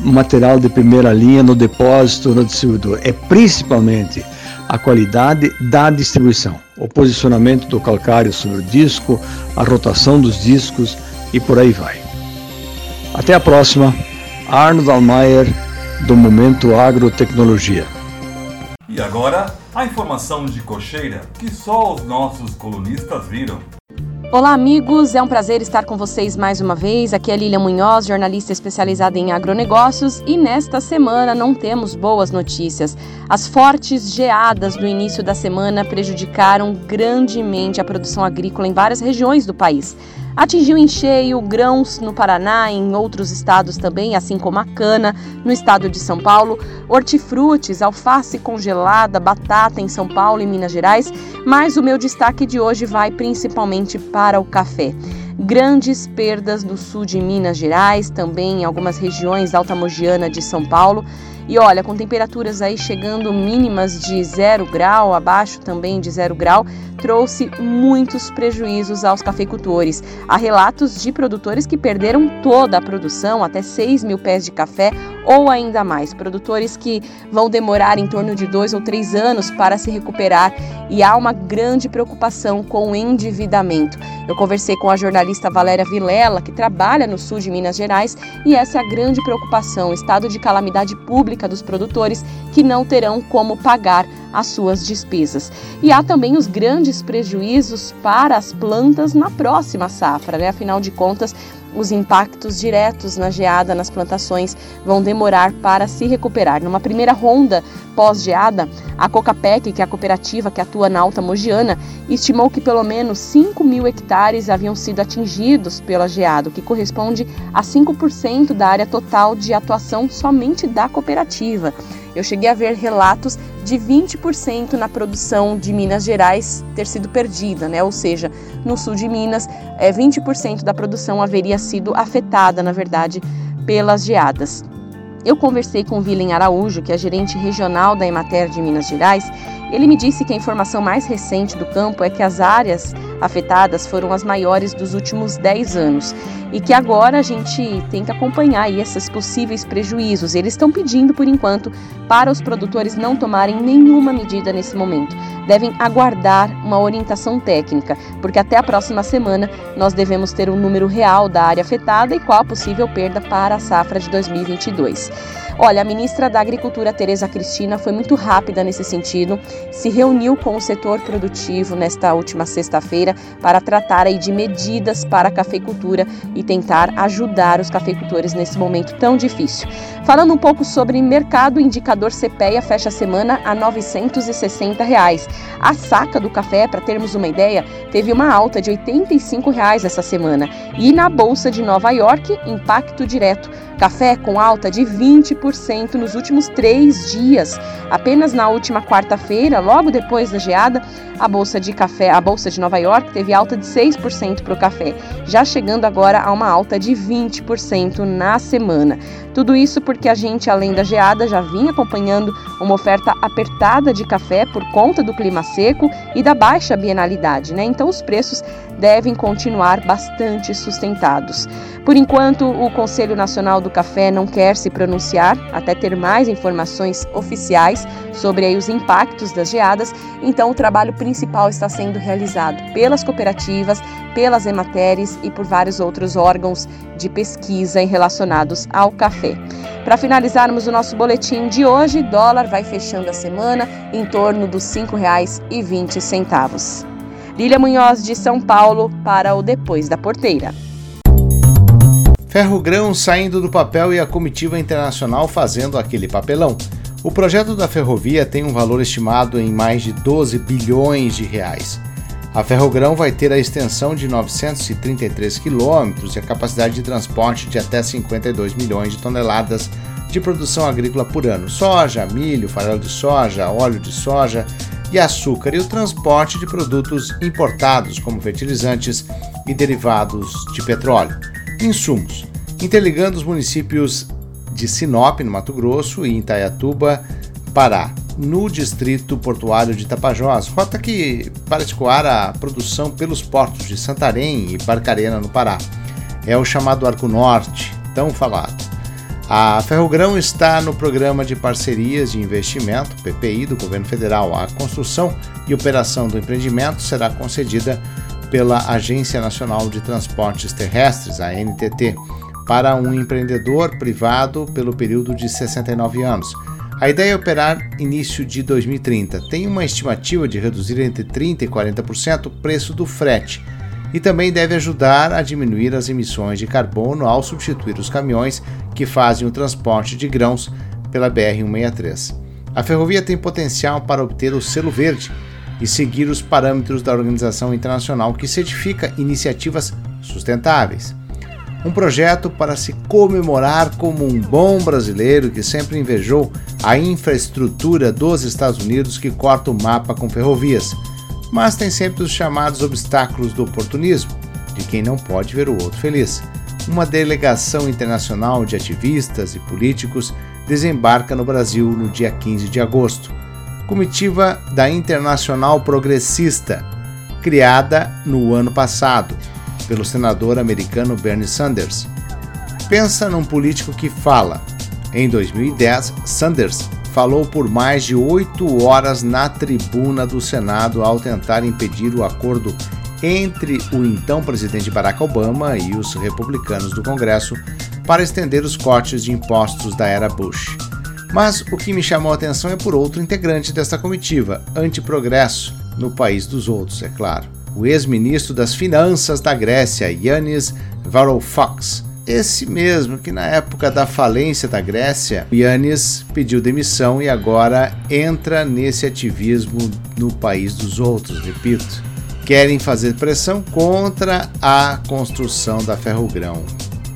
material de primeira linha no depósito, no distribuidor, é principalmente a qualidade da distribuição, o posicionamento do calcário sobre o disco, a rotação dos discos e por aí vai. Até a próxima, Arnold Almayer, do Momento Agrotecnologia.
E agora, a informação de cocheira que só os nossos colunistas viram.
Olá, amigos. É um prazer estar com vocês mais uma vez. Aqui é Lília Munhoz, jornalista especializada em agronegócios, e nesta semana não temos boas notícias. As fortes geadas do início da semana prejudicaram grandemente a produção agrícola em várias regiões do país. Atingiu em cheio grãos no Paraná, em outros estados também, assim como a cana, no estado de São Paulo, hortifrutis, alface congelada, batata em São Paulo e Minas Gerais, mas o meu destaque de hoje vai principalmente para o café grandes perdas no sul de Minas Gerais, também em algumas regiões da Alta Mogiana de São Paulo. E olha, com temperaturas aí chegando mínimas de zero grau, abaixo também de zero grau, trouxe muitos prejuízos aos cafeicultores. Há relatos de produtores que perderam toda a produção, até 6 mil pés de café ou ainda mais. Produtores que vão demorar em torno de dois ou três anos para se recuperar e há uma grande preocupação com o endividamento. Eu conversei com a jornalista Valéria Vilela, que trabalha no sul de Minas Gerais, e essa é a grande preocupação: estado de calamidade pública dos produtores que não terão como pagar as suas despesas. E há também os grandes prejuízos para as plantas na próxima safra, né? Afinal de contas, os impactos diretos na geada nas plantações vão demorar para se recuperar. Numa primeira ronda pós-geada, a Cocapec, que é a cooperativa que atua na Alta Mogiana, estimou que pelo menos 5 mil hectares haviam sido atingidos pela geada, o que corresponde a 5% da área total de atuação somente da cooperativa. Eu cheguei a ver relatos de 20% na produção de Minas Gerais ter sido perdida, né? Ou seja, no sul de Minas, é, 20% da produção haveria sido afetada, na verdade, pelas geadas. Eu conversei com Vilen Araújo, que é gerente regional da Emater de Minas Gerais. Ele me disse que a informação mais recente do campo é que as áreas afetadas foram as maiores dos últimos 10 anos e que agora a gente tem que acompanhar aí esses possíveis prejuízos. Eles estão pedindo, por enquanto, para os produtores não tomarem nenhuma medida nesse momento. Devem aguardar uma orientação técnica, porque até a próxima semana nós devemos ter um número real da área afetada e qual a possível perda para a safra de 2022. Olha, a ministra da Agricultura, Tereza Cristina, foi muito rápida nesse sentido, se reuniu com o setor produtivo nesta última sexta-feira para tratar aí de medidas para a cafeicultura e tentar ajudar os cafeicultores nesse momento tão difícil. Falando um pouco sobre mercado, o indicador CPEA fecha a semana a 960 reais. A saca do café, para termos uma ideia, teve uma alta de 85 reais essa semana. E na Bolsa de Nova York, impacto direto. Café com alta de 20% nos últimos três dias. Apenas na última quarta-feira, logo depois da geada, a bolsa de café, a bolsa de Nova York teve alta de 6% para o café, já chegando agora a uma alta de 20% na semana. Tudo isso porque a gente, além da geada, já vinha acompanhando uma oferta apertada de café por conta do clima seco e da baixa bienalidade, né? Então os preços devem continuar bastante sustentados. Por enquanto, o Conselho Nacional do Café não quer se pronunciar até ter mais informações oficiais sobre os impactos das geadas, então o trabalho principal está sendo realizado pelas cooperativas, pelas emateres e por vários outros órgãos de pesquisa relacionados ao café. Para finalizarmos o nosso boletim de hoje, dólar vai fechando a semana em torno dos R$ 5,20. Lília Munhoz de São Paulo para o Depois da Porteira.
Ferrogrão saindo do papel e a comitiva internacional fazendo aquele papelão. O projeto da ferrovia tem um valor estimado em mais de 12 bilhões de reais. A Ferrogrão vai ter a extensão de 933 quilômetros e a capacidade de transporte de até 52 milhões de toneladas de produção agrícola por ano: soja, milho, farelo de soja, óleo de soja e açúcar, e o transporte de produtos importados, como fertilizantes e derivados de petróleo. Insumos, interligando os municípios de Sinop, no Mato Grosso, e Itaiatuba, Pará, no distrito portuário de Tapajós, rota que para escoar a produção pelos portos de Santarém e Barcarena, no Pará. É o chamado Arco Norte, tão falado. A Ferrogrão está no Programa de Parcerias de Investimento, PPI, do Governo Federal. A construção e operação do empreendimento será concedida pela Agência Nacional de Transportes Terrestres, a NTT, para um empreendedor privado pelo período de 69 anos. A ideia é operar início de 2030. Tem uma estimativa de reduzir entre 30% e 40% o preço do frete e também deve ajudar a diminuir as emissões de carbono ao substituir os caminhões que fazem o transporte de grãos pela BR-163. A ferrovia tem potencial para obter o selo verde e seguir os parâmetros da organização internacional que certifica iniciativas sustentáveis. Um projeto para se comemorar como um bom brasileiro que sempre invejou a infraestrutura dos Estados Unidos que corta o mapa com ferrovias mas tem sempre os chamados obstáculos do oportunismo, de quem não pode ver o outro feliz. Uma delegação internacional de ativistas e políticos desembarca no Brasil no dia 15 de agosto. Comitiva da Internacional Progressista, criada no ano passado pelo senador americano Bernie Sanders. Pensa num político que fala. Em 2010, Sanders falou por mais de oito horas na tribuna do Senado ao tentar impedir o acordo entre o então presidente Barack Obama e os republicanos do Congresso para estender os cortes de impostos da era Bush. Mas o que me chamou a atenção é por outro integrante desta comitiva, anti-progresso, no país dos outros, é claro. O ex-ministro das Finanças da Grécia, Yanis Varoufakis, esse mesmo que na época da falência da Grécia, Yannis pediu demissão e agora entra nesse ativismo no país dos outros, repito. Querem fazer pressão contra a construção da Ferrogrão,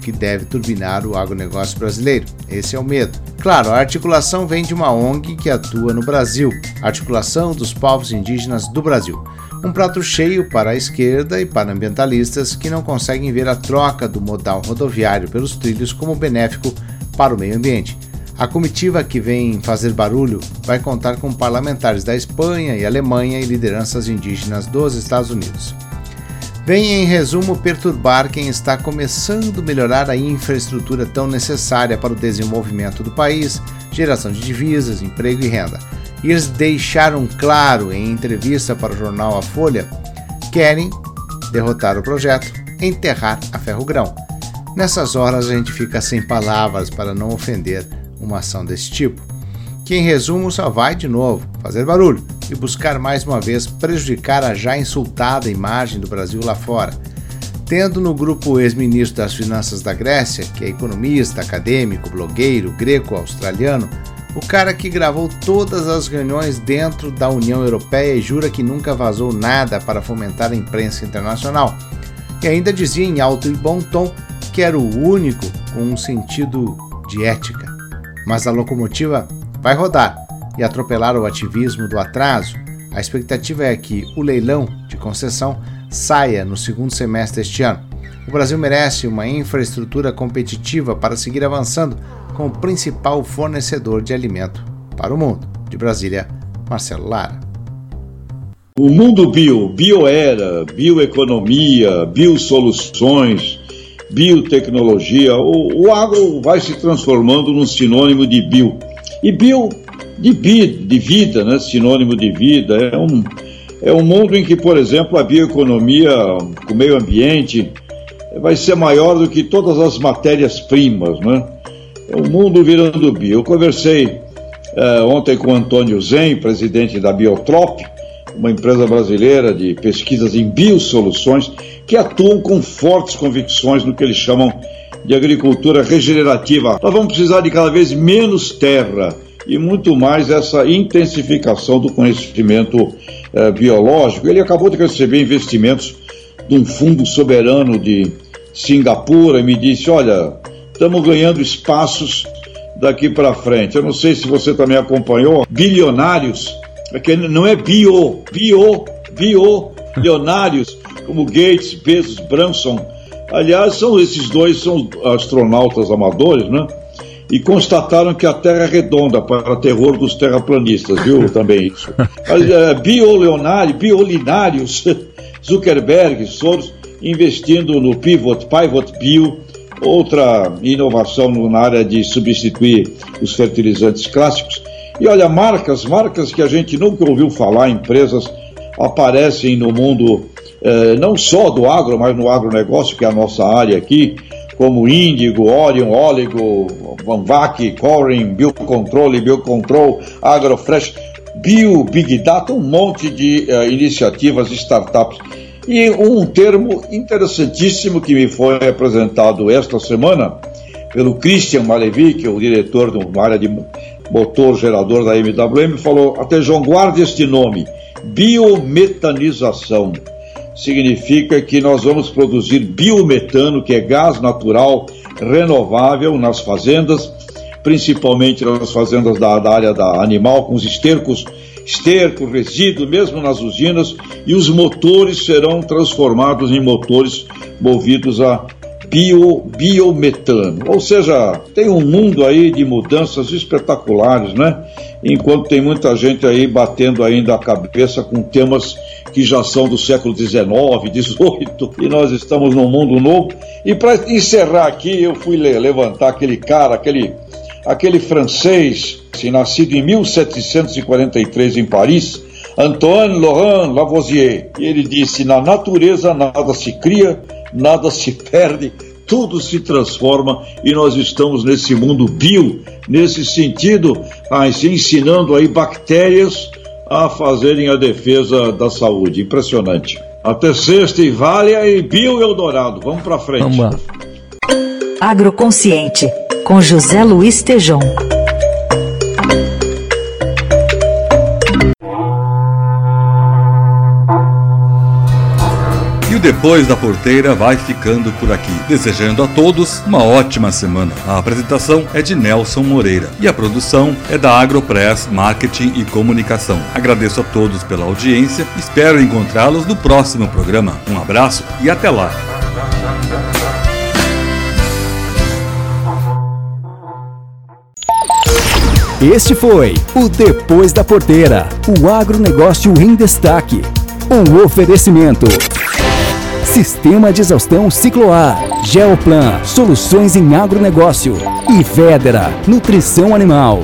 que deve turbinar o agronegócio brasileiro. Esse é o medo. Claro, a articulação vem de uma ONG que atua no Brasil, Articulação dos Povos Indígenas do Brasil um prato cheio para a esquerda e para ambientalistas que não conseguem ver a troca do modal rodoviário pelos trilhos como benéfico para o meio ambiente. A comitiva que vem fazer barulho vai contar com parlamentares da Espanha e Alemanha e lideranças indígenas dos Estados Unidos. Vem, em resumo, perturbar quem está começando a melhorar a infraestrutura tão necessária para o desenvolvimento do país, geração de divisas, emprego e renda eles deixaram claro em entrevista para o jornal A Folha querem derrotar o projeto, enterrar a ferrogrão. Nessas horas a gente fica sem palavras para não ofender uma ação desse tipo, que em resumo só vai de novo fazer barulho e buscar mais uma vez prejudicar a já insultada imagem do Brasil lá fora. Tendo no grupo ex-ministro das Finanças da Grécia, que é economista, acadêmico, blogueiro, greco-australiano, o cara que gravou todas as reuniões dentro da União Europeia e jura que nunca vazou nada para fomentar a imprensa internacional. E ainda dizia em alto e bom tom que era o único com um sentido de ética. Mas a locomotiva vai rodar e atropelar o ativismo do atraso. A expectativa é que o leilão de concessão saia no segundo semestre deste ano. O Brasil merece uma infraestrutura competitiva para seguir avançando como principal fornecedor de alimento para o mundo. De Brasília, Marcelo Lara.
O mundo bio, bioera, bioeconomia, biosoluções, biotecnologia, o, o agro vai se transformando num sinônimo de bio. E bio de, bi, de vida, né? sinônimo de vida. É um, é um mundo em que, por exemplo, a bioeconomia, o meio ambiente, vai ser maior do que todas as matérias-primas. Né? O mundo virando bio. Eu conversei é, ontem com o Antônio Zen, presidente da Biotrop, uma empresa brasileira de pesquisas em biosoluções, que atuam com fortes convicções no que eles chamam de agricultura regenerativa. Nós vamos precisar de cada vez menos terra e muito mais essa intensificação do conhecimento eh, biológico. Ele acabou de receber investimentos de um fundo soberano de Singapura e me disse: Olha, estamos ganhando espaços daqui para frente. Eu não sei se você também acompanhou, bilionários, é que não é bio, bio, bio, bilionários, como Gates, Bezos, Branson. Aliás, são esses dois são astronautas amadores, né? E constataram que a Terra é redonda, para terror dos terraplanistas, viu? Também isso. É, bioleonários, biolinários, Zuckerberg, Soros, investindo no Pivot, Pivot Bio, outra inovação na área de substituir os fertilizantes clássicos. E olha, marcas, marcas que a gente nunca ouviu falar, empresas aparecem no mundo eh, não só do agro, mas no agronegócio, que é a nossa área aqui, como Índigo, Orion, Oligo, Vanvac, Corin, Biocontrole, Biocontrol, Agrofresh, Bio, Big Data, um monte de uh, iniciativas, startups. E um termo interessantíssimo que me foi apresentado esta semana pelo Christian Malevich, o diretor de uma área de motor gerador da MWM, falou: até João, guarde este nome, biometanização. Significa que nós vamos produzir biometano, que é gás natural renovável nas fazendas, principalmente nas fazendas da, da área da animal, com os estercos esterco, resíduo, mesmo nas usinas, e os motores serão transformados em motores movidos a bio, biometano. Ou seja, tem um mundo aí de mudanças espetaculares, né? Enquanto tem muita gente aí batendo ainda a cabeça com temas que já são do século XIX, XVIII, e nós estamos num mundo novo. E para encerrar aqui, eu fui levantar aquele cara, aquele aquele francês, nascido em 1743 em Paris, Antoine Laurent Lavoisier. E ele disse: Na natureza nada se cria, nada se perde, tudo se transforma e nós estamos nesse mundo bio, nesse sentido, ensinando aí bactérias a fazerem a defesa da saúde. Impressionante. Até sexta e Vália e Bio Eldorado. Vamos para frente. Vamos lá.
Agroconsciente com José Luiz Tejom.
E o Depois da Porteira vai ficando por aqui, desejando a todos uma ótima semana. A apresentação é de Nelson Moreira e a produção é da Agropress Marketing e Comunicação. Agradeço a todos pela audiência, espero encontrá-los no próximo programa. Um abraço e até lá!
Este foi o Depois da Porteira, o agronegócio em destaque. Um oferecimento. Sistema de exaustão Cicloar, Geoplan, soluções em agronegócio e Federa, nutrição animal.